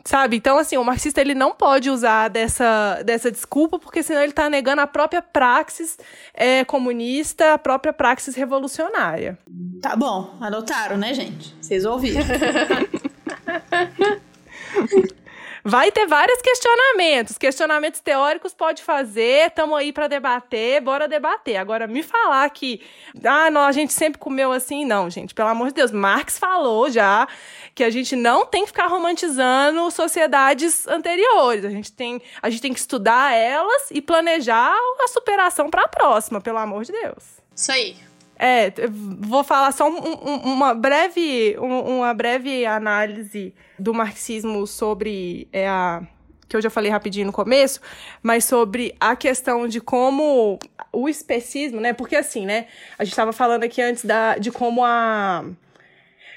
Sabe? Então, assim, o marxista ele não pode usar dessa, dessa desculpa, porque senão ele está negando a própria praxis é, comunista, a própria praxis revolucionária. Tá bom, anotaram, né, gente? Vocês ouviram. [laughs] Vai ter vários questionamentos. Questionamentos teóricos pode fazer, estamos aí para debater, bora debater. Agora, me falar que, ah, não, a gente sempre comeu assim, não, gente, pelo amor de Deus. Marx falou já que a gente não tem que ficar romantizando sociedades anteriores. A gente tem, a gente tem que estudar elas e planejar a superação para a próxima, pelo amor de Deus. Isso aí. É, vou falar só um, um, uma, breve, um, uma breve análise do marxismo sobre é, a que eu já falei rapidinho no começo, mas sobre a questão de como o especismo, né? Porque assim, né? A gente estava falando aqui antes da, de como a,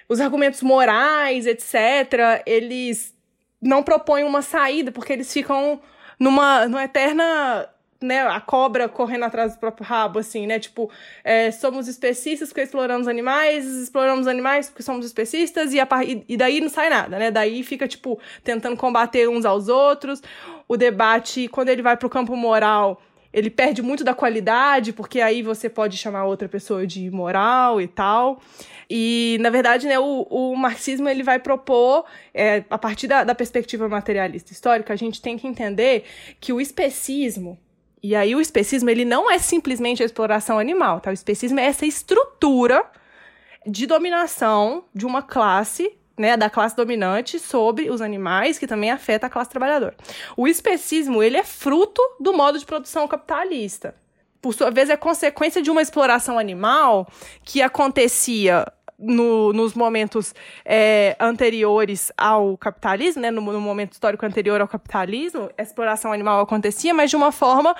os argumentos morais, etc., eles não propõem uma saída, porque eles ficam numa, numa eterna né, a cobra correndo atrás do próprio rabo, assim, né? Tipo, é, somos especistas porque exploramos animais, exploramos animais porque somos especistas, e, a, e daí não sai nada, né? Daí fica, tipo, tentando combater uns aos outros. O debate, quando ele vai pro campo moral, ele perde muito da qualidade, porque aí você pode chamar outra pessoa de imoral e tal. E, na verdade, né, o, o marxismo ele vai propor, é, a partir da, da perspectiva materialista histórica, a gente tem que entender que o especismo, e aí o especismo, ele não é simplesmente a exploração animal, tá? O especismo é essa estrutura de dominação de uma classe, né, da classe dominante sobre os animais, que também afeta a classe trabalhadora. O especismo, ele é fruto do modo de produção capitalista. Por sua vez, é consequência de uma exploração animal que acontecia no, nos momentos é, anteriores ao capitalismo, né, no, no, momento histórico anterior ao capitalismo, a exploração animal acontecia, mas de uma forma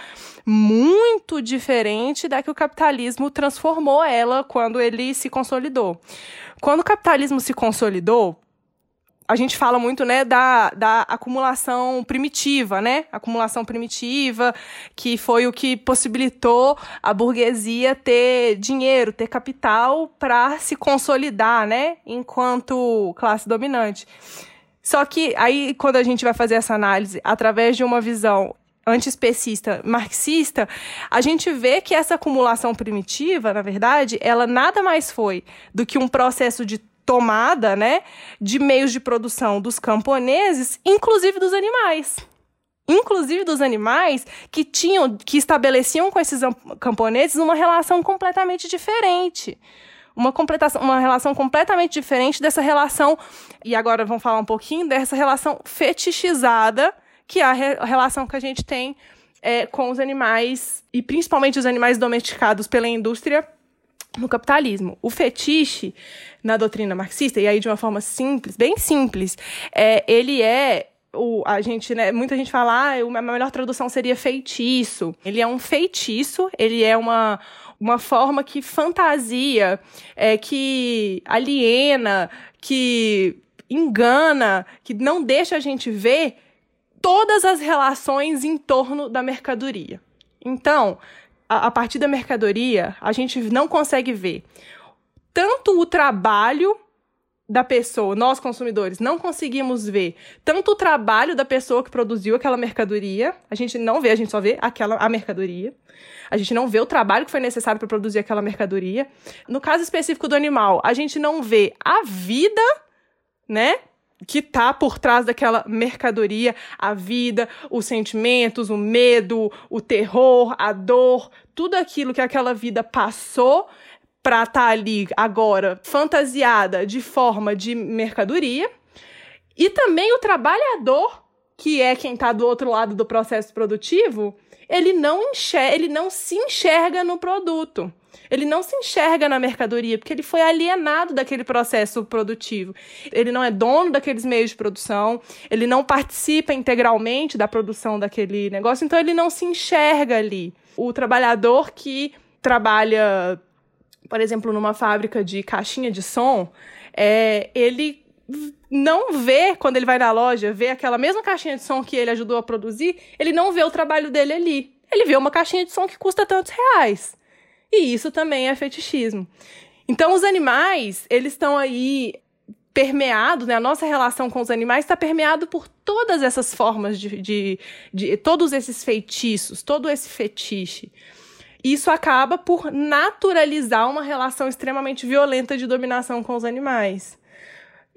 muito diferente da que o capitalismo transformou ela quando ele se consolidou. Quando o capitalismo se consolidou, a gente fala muito, né, da, da acumulação primitiva, né? Acumulação primitiva, que foi o que possibilitou a burguesia ter dinheiro, ter capital para se consolidar, né, enquanto classe dominante. Só que aí, quando a gente vai fazer essa análise através de uma visão antiespecista marxista, a gente vê que essa acumulação primitiva, na verdade, ela nada mais foi do que um processo de tomada, né, de meios de produção dos camponeses, inclusive dos animais. Inclusive dos animais que tinham, que estabeleciam com esses camponeses uma relação completamente diferente uma completação, uma relação completamente diferente dessa relação, e agora vamos falar um pouquinho dessa relação fetichizada, que é a, re, relação que a gente tem é, com os animais, e principalmente os animais domesticados pela indústria no capitalismo. O fetiche na doutrina marxista, e aí de uma forma simples, bem simples, é, ele é o, a gente, né, muita gente fala, ah, a melhor tradução seria feitiço. Ele é um feitiço, ele é uma, uma forma que fantasia, é, que aliena, que engana, que não deixa a gente ver todas as relações em torno da mercadoria. Então, a, partir da mercadoria, a gente não consegue ver tanto o trabalho da pessoa, nós consumidores, não conseguimos ver tanto o trabalho da pessoa que produziu aquela mercadoria, a gente não vê, a gente só vê aquela a mercadoria. A gente não vê o trabalho que foi necessário para produzir aquela mercadoria. No caso específico do animal, a gente não vê a vida, né, que tá por trás daquela mercadoria, a vida, os sentimentos, o medo, o terror, a dor, tudo aquilo que aquela vida passou para estar tá ali agora fantasiada de forma de mercadoria. E também o trabalhador, que é quem está do outro lado do processo produtivo, ele não enxerga, ele não se enxerga no produto. Ele não se enxerga na mercadoria, porque ele foi alienado daquele processo produtivo. Ele não é dono daqueles meios de produção, ele não participa integralmente da produção daquele negócio, então ele não se enxerga ali. O trabalhador que trabalha, por exemplo, numa fábrica de caixinha de som, é, ele não vê, quando ele vai na loja, vê aquela mesma caixinha de som que ele ajudou a produzir, ele não vê o trabalho dele ali. Ele vê uma caixinha de som que custa tantos reais. E isso também é fetichismo. Então, os animais, eles estão aí permeados, né? A nossa relação com os animais está permeado por todas essas formas de, de, de, todos esses feitiços, todo esse fetiche. Isso acaba por naturalizar uma relação extremamente violenta de dominação com os animais.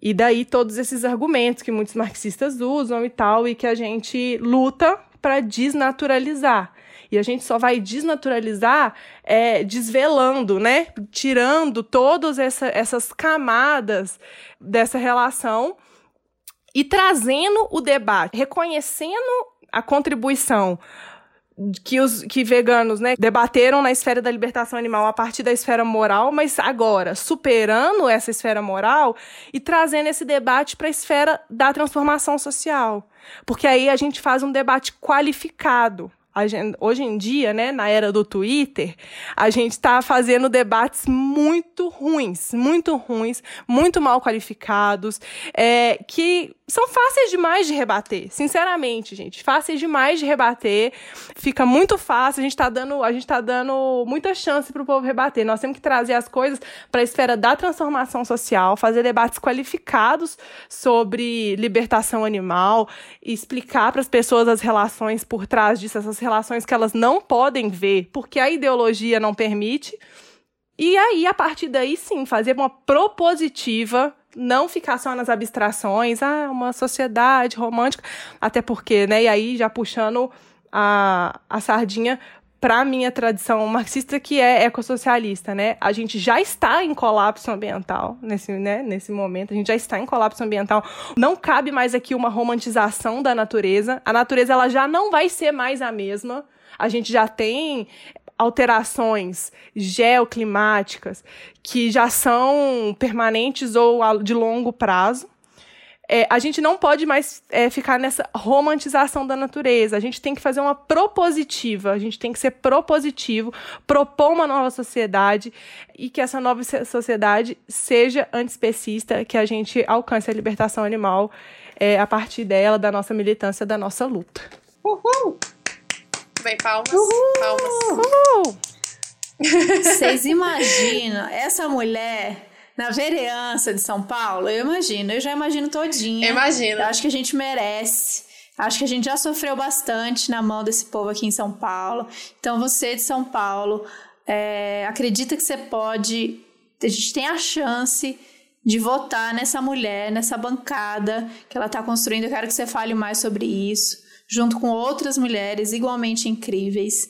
E daí todos esses argumentos que muitos marxistas usam e tal, e que a gente luta para desnaturalizar. E a gente só vai desnaturalizar é, desvelando, né? Tirando todas essa, essas camadas dessa relação e trazendo o debate, reconhecendo a contribuição que os que veganos, né, debateram na esfera da libertação animal a partir da esfera moral, mas agora superando essa esfera moral e trazendo esse debate para a esfera da transformação social. Porque aí a gente faz um debate qualificado gente, hoje em dia, né, na era do Twitter, a gente está fazendo debates muito ruins, muito ruins, muito mal qualificados, é, que são fáceis demais de rebater, sinceramente, gente, fáceis demais de rebater. Fica muito fácil, a gente está dando, a gente tá dando muita chance para o povo rebater. Nós temos que trazer as coisas para a esfera da transformação social, fazer debates qualificados sobre libertação animal, explicar para as pessoas as relações por trás disso, essas relações que elas não podem ver, porque a ideologia não permite. E aí, a partir daí, sim, fazer uma propositiva não ficar só nas abstrações, ah, uma sociedade romântica, até porque, né, e aí já puxando a, a sardinha para minha tradição marxista, que é ecossocialista, né? A gente já está em colapso ambiental nesse, né, nesse momento, a gente já está em colapso ambiental. Não cabe mais aqui uma romantização da natureza. A natureza ela já não vai ser mais a mesma. A gente já tem alterações geoclimáticas que já são permanentes ou de longo prazo. É, a gente não pode mais é, ficar nessa romantização da natureza. A gente tem que fazer uma propositiva, a gente tem que ser propositivo, propor uma nova sociedade e que essa nova sociedade seja antiespecista, que a gente alcance a libertação animal é, a partir dela, da nossa militância, da nossa luta. Uhul! Vem palmas. Uhul! Palmas. Uhul! [laughs] Vocês imaginam essa mulher na vereança de São Paulo? Eu imagino, eu já imagino todinha. Imagina. Eu acho que a gente merece. Acho que a gente já sofreu bastante na mão desse povo aqui em São Paulo. Então, você de São Paulo, é, acredita que você pode. A gente tem a chance de votar nessa mulher, nessa bancada que ela está construindo. Eu quero que você fale mais sobre isso, junto com outras mulheres igualmente incríveis.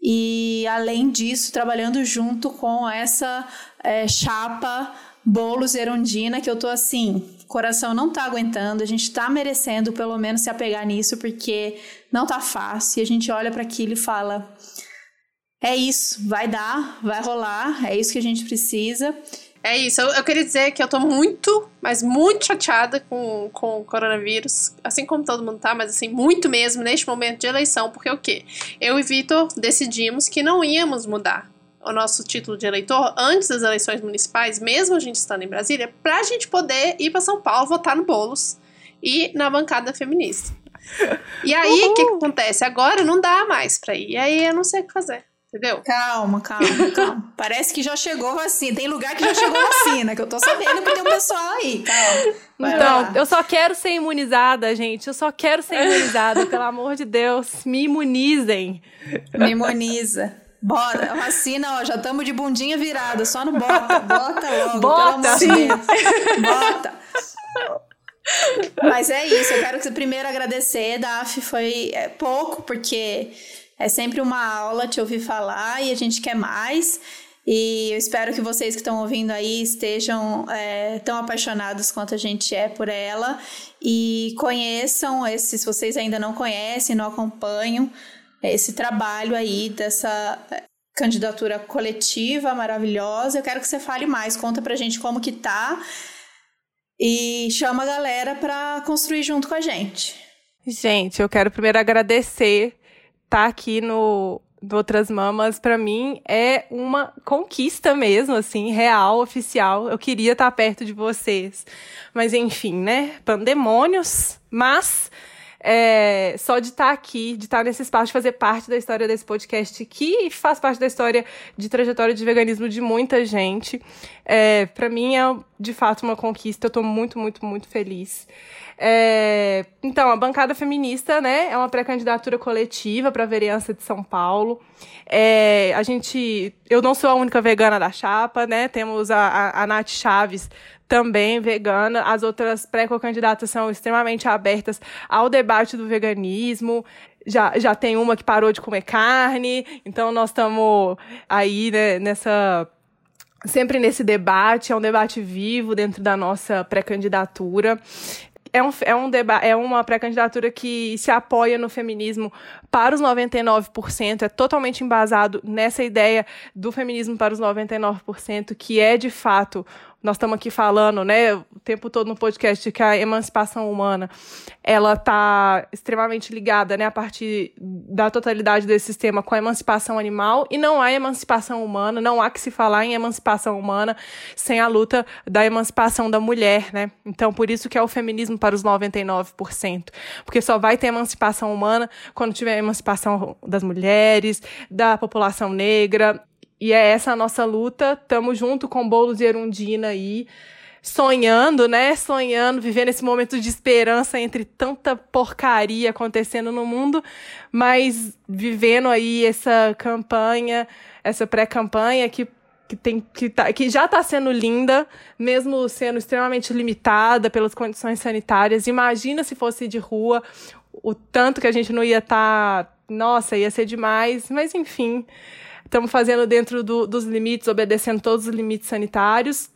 E, além disso, trabalhando junto com essa é, chapa Bolos Erundina, que eu tô assim, coração não tá aguentando, a gente tá merecendo pelo menos se apegar nisso, porque não tá fácil. E a gente olha para aquilo e fala: é isso, vai dar, vai rolar, é isso que a gente precisa. É isso, eu, eu, queria dizer que eu tô muito, mas muito chateada com, com o coronavírus, assim como todo mundo tá, mas assim, muito mesmo neste momento de eleição, porque o quê? Eu e Vitor decidimos que não íamos mudar o nosso título de eleitor antes das eleições municipais, mesmo a gente estando em Brasília, pra gente poder ir para São Paulo votar no Bolos e na bancada feminista. E aí, o que, que acontece? Agora não dá mais pra ir, e aí eu não sei o que fazer. Entendeu? Calma, calma, [laughs] calma. Parece que já chegou vacina. Tem lugar que já chegou vacina, que eu tô sabendo que tem um pessoal aí. Calma. Vai então, lá. eu só quero ser imunizada, gente. Eu só quero ser imunizada, pelo amor de Deus. Me imunizem. Me imuniza. Bora, vacina, ó, já estamos de bundinha virada, só no bota. Bota logo, bota. pelo amor de Deus. Bota. Mas é isso, eu quero primeiro agradecer, Daf, foi é, pouco, porque é sempre uma aula te ouvir falar e a gente quer mais. E eu espero que vocês que estão ouvindo aí estejam é, tão apaixonados quanto a gente é por ela e conheçam esse, se vocês ainda não conhecem, não acompanham esse trabalho aí dessa é, candidatura coletiva maravilhosa. Eu quero que você fale mais, conta pra gente como que tá e chama a galera para construir junto com a gente. Gente, eu quero primeiro agradecer tá aqui no, no Outras Mamas, para mim, é uma conquista mesmo, assim, real, oficial. Eu queria estar tá perto de vocês. Mas, enfim, né? Pandemônios. Mas é, só de estar tá aqui, de estar tá nesse espaço, de fazer parte da história desse podcast, que faz parte da história de trajetória de veganismo de muita gente. É, para mim é de fato uma conquista. Eu estou muito, muito, muito feliz. É, então, a bancada feminista, né, é uma pré-candidatura coletiva para a vereança de São Paulo. É, a gente, eu não sou a única vegana da chapa, né? Temos a, a, a Nath Chaves também vegana. As outras pré-candidatas são extremamente abertas ao debate do veganismo. Já, já tem uma que parou de comer carne, então nós estamos aí né, nessa sempre nesse debate, é um debate vivo dentro da nossa pré-candidatura é, um, é, um deba é uma pré-candidatura que se apoia no feminismo para os 99%, é totalmente embasado nessa ideia do feminismo para os 99%, que é de fato nós estamos aqui falando, né, o tempo todo no podcast que a emancipação humana, ela está extremamente ligada, né, a partir da totalidade desse sistema com a emancipação animal. E não há emancipação humana, não há que se falar em emancipação humana sem a luta da emancipação da mulher, né? Então, por isso que é o feminismo para os 99%, porque só vai ter emancipação humana quando tiver emancipação das mulheres, da população negra, e é essa a nossa luta. Tamo junto com Boulos e Erundina aí, sonhando, né? Sonhando, vivendo esse momento de esperança entre tanta porcaria acontecendo no mundo, mas vivendo aí essa campanha, essa pré-campanha que que, tem, que, tá, que já está sendo linda, mesmo sendo extremamente limitada pelas condições sanitárias. Imagina se fosse de rua, o tanto que a gente não ia estar. Tá, nossa, ia ser demais, mas enfim estamos fazendo dentro do, dos limites, obedecendo todos os limites sanitários.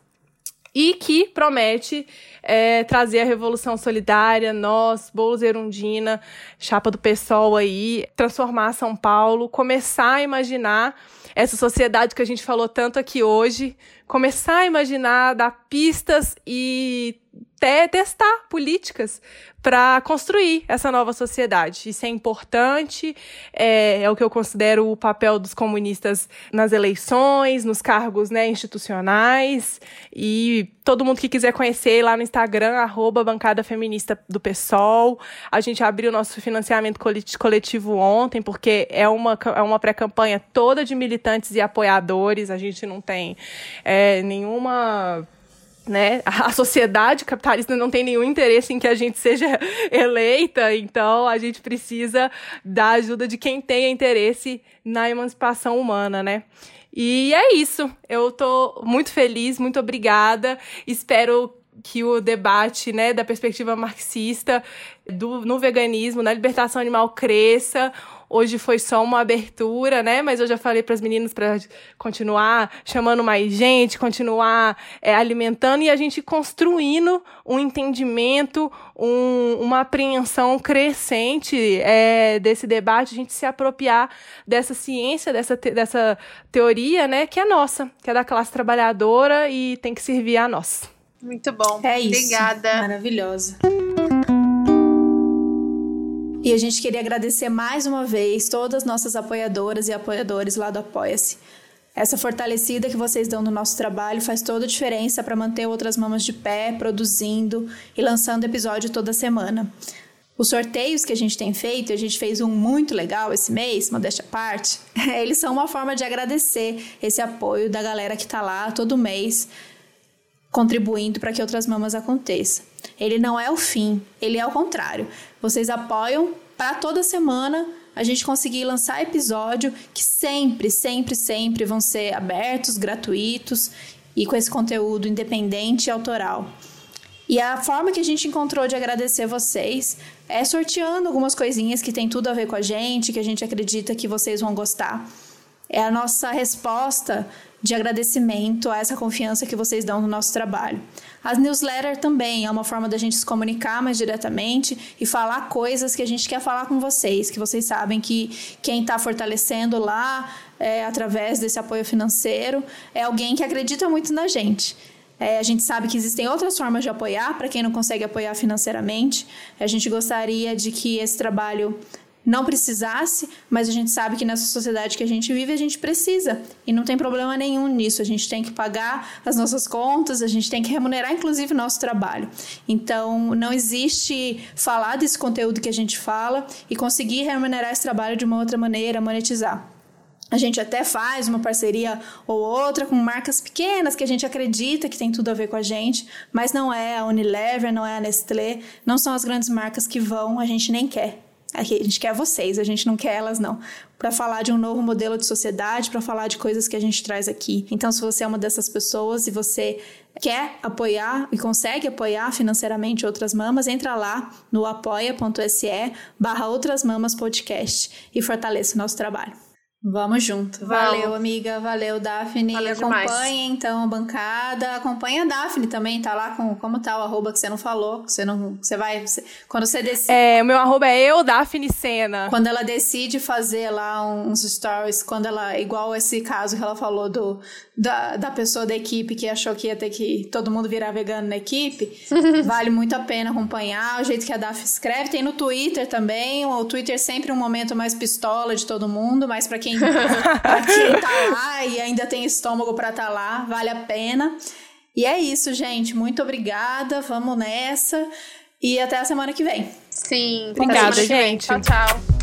e que promete é, trazer a Revolução Solidária, nós, Boulos Erundina, chapa do PSOL aí, transformar São Paulo, começar a imaginar essa sociedade que a gente falou tanto aqui hoje, começar a imaginar, dar pistas e até testar políticas para construir essa nova sociedade. Isso é importante, é, é, o que eu considero o papel dos comunistas nas eleições, nos cargos né, institucionais. E todo mundo que quiser conhecer lá no Instagram, arroba bancada feminista do PSOL. A gente abriu nosso financiamento coletivo ontem, porque é uma, é uma pré-campanha toda de militantes e apoiadores. A gente não tem é, nenhuma né? A sociedade capitalista não tem nenhum interesse em que a gente seja [laughs] eleita, então a gente precisa da ajuda de quem tenha interesse na emancipação humana, né? E é isso. Eu tô muito feliz, muito obrigada. Espero que o debate, né, da perspectiva marxista do, no veganismo, na libertação animal cresça. Hoje foi só uma abertura, né? Mas eu já falei para as meninas para continuar chamando mais gente, continuar é, alimentando e a gente construindo um entendimento, um, uma apreensão crescente é, desse debate, a gente se apropriar dessa ciência, dessa, te, dessa teoria, né? Que é nossa, que é da classe trabalhadora e tem que servir a nós. Muito bom. É isso. Obrigada. Maravilhosa. E a gente queria agradecer mais uma vez todas as nossas apoiadoras e apoiadores lá do Apoia-se. Essa fortalecida que vocês dão no nosso trabalho faz toda a diferença para manter outras mamas de pé, produzindo e lançando episódio toda semana. Os sorteios que a gente tem feito, a gente fez um muito legal esse mês, modéstia à parte, [laughs] eles são uma forma de agradecer esse apoio da galera que está lá todo mês contribuindo para que outras mamas aconteçam. Ele não é o fim, ele é o contrário. Vocês apoiam para toda semana a gente conseguir lançar episódio que sempre, sempre, sempre vão ser abertos, gratuitos e com esse conteúdo independente e autoral. E a forma que a gente encontrou de agradecer vocês é sorteando algumas coisinhas que tem tudo a ver com a gente, que a gente acredita que vocês vão gostar. É a nossa resposta de agradecimento a essa confiança que vocês dão no nosso trabalho. As newsletters também é uma forma da gente se comunicar mais diretamente e falar coisas que a gente quer falar com vocês, que vocês sabem que quem está fortalecendo lá é, através desse apoio financeiro é alguém que acredita muito na gente. É, a gente sabe que existem outras formas de apoiar para quem não consegue apoiar financeiramente. A gente gostaria de que esse trabalho não precisasse, mas a gente sabe que nessa sociedade que a gente vive, a gente precisa. E não tem problema nenhum nisso. A gente tem que pagar as nossas contas, a gente tem que remunerar, inclusive, o nosso trabalho. Então, não existe falar desse conteúdo que a gente fala e conseguir remunerar esse trabalho de uma outra maneira, monetizar. A gente até faz uma parceria ou outra com marcas pequenas que a gente acredita que tem tudo a ver com a gente, mas não é a Unilever, não é a Nestlé, não são as grandes marcas que vão, a gente nem quer. A gente quer vocês, a gente não quer elas, não. Para falar de um novo modelo de sociedade, para falar de coisas que a gente traz aqui. Então, se você é uma dessas pessoas e você quer apoiar e consegue apoiar financeiramente outras mamas, entra lá no apoia.se barra outras mamas podcast e fortaleça o nosso trabalho. Vamos junto. Valeu, amiga. Valeu, Daphne. Valeu Acompanhe, então, a bancada. Acompanha a Daphne também, tá lá com como tá o arroba que você não falou. Você não. Você vai. Você, quando você decide. É, o meu arroba é eu, Daphne Sena. Quando ela decide fazer lá uns stories, quando ela. Igual esse caso que ela falou do, da, da pessoa da equipe que achou que ia ter que todo mundo virar vegano na equipe. [laughs] vale muito a pena acompanhar. O jeito que a Daphne escreve. Tem no Twitter também. O Twitter é sempre um momento mais pistola de todo mundo, mas para quem [laughs] pra quem tá lá e ainda tem estômago para estar tá lá, vale a pena. E é isso, gente. Muito obrigada. Vamos nessa. E até a semana que vem. Sim. Obrigada, gente. Tchau, tchau.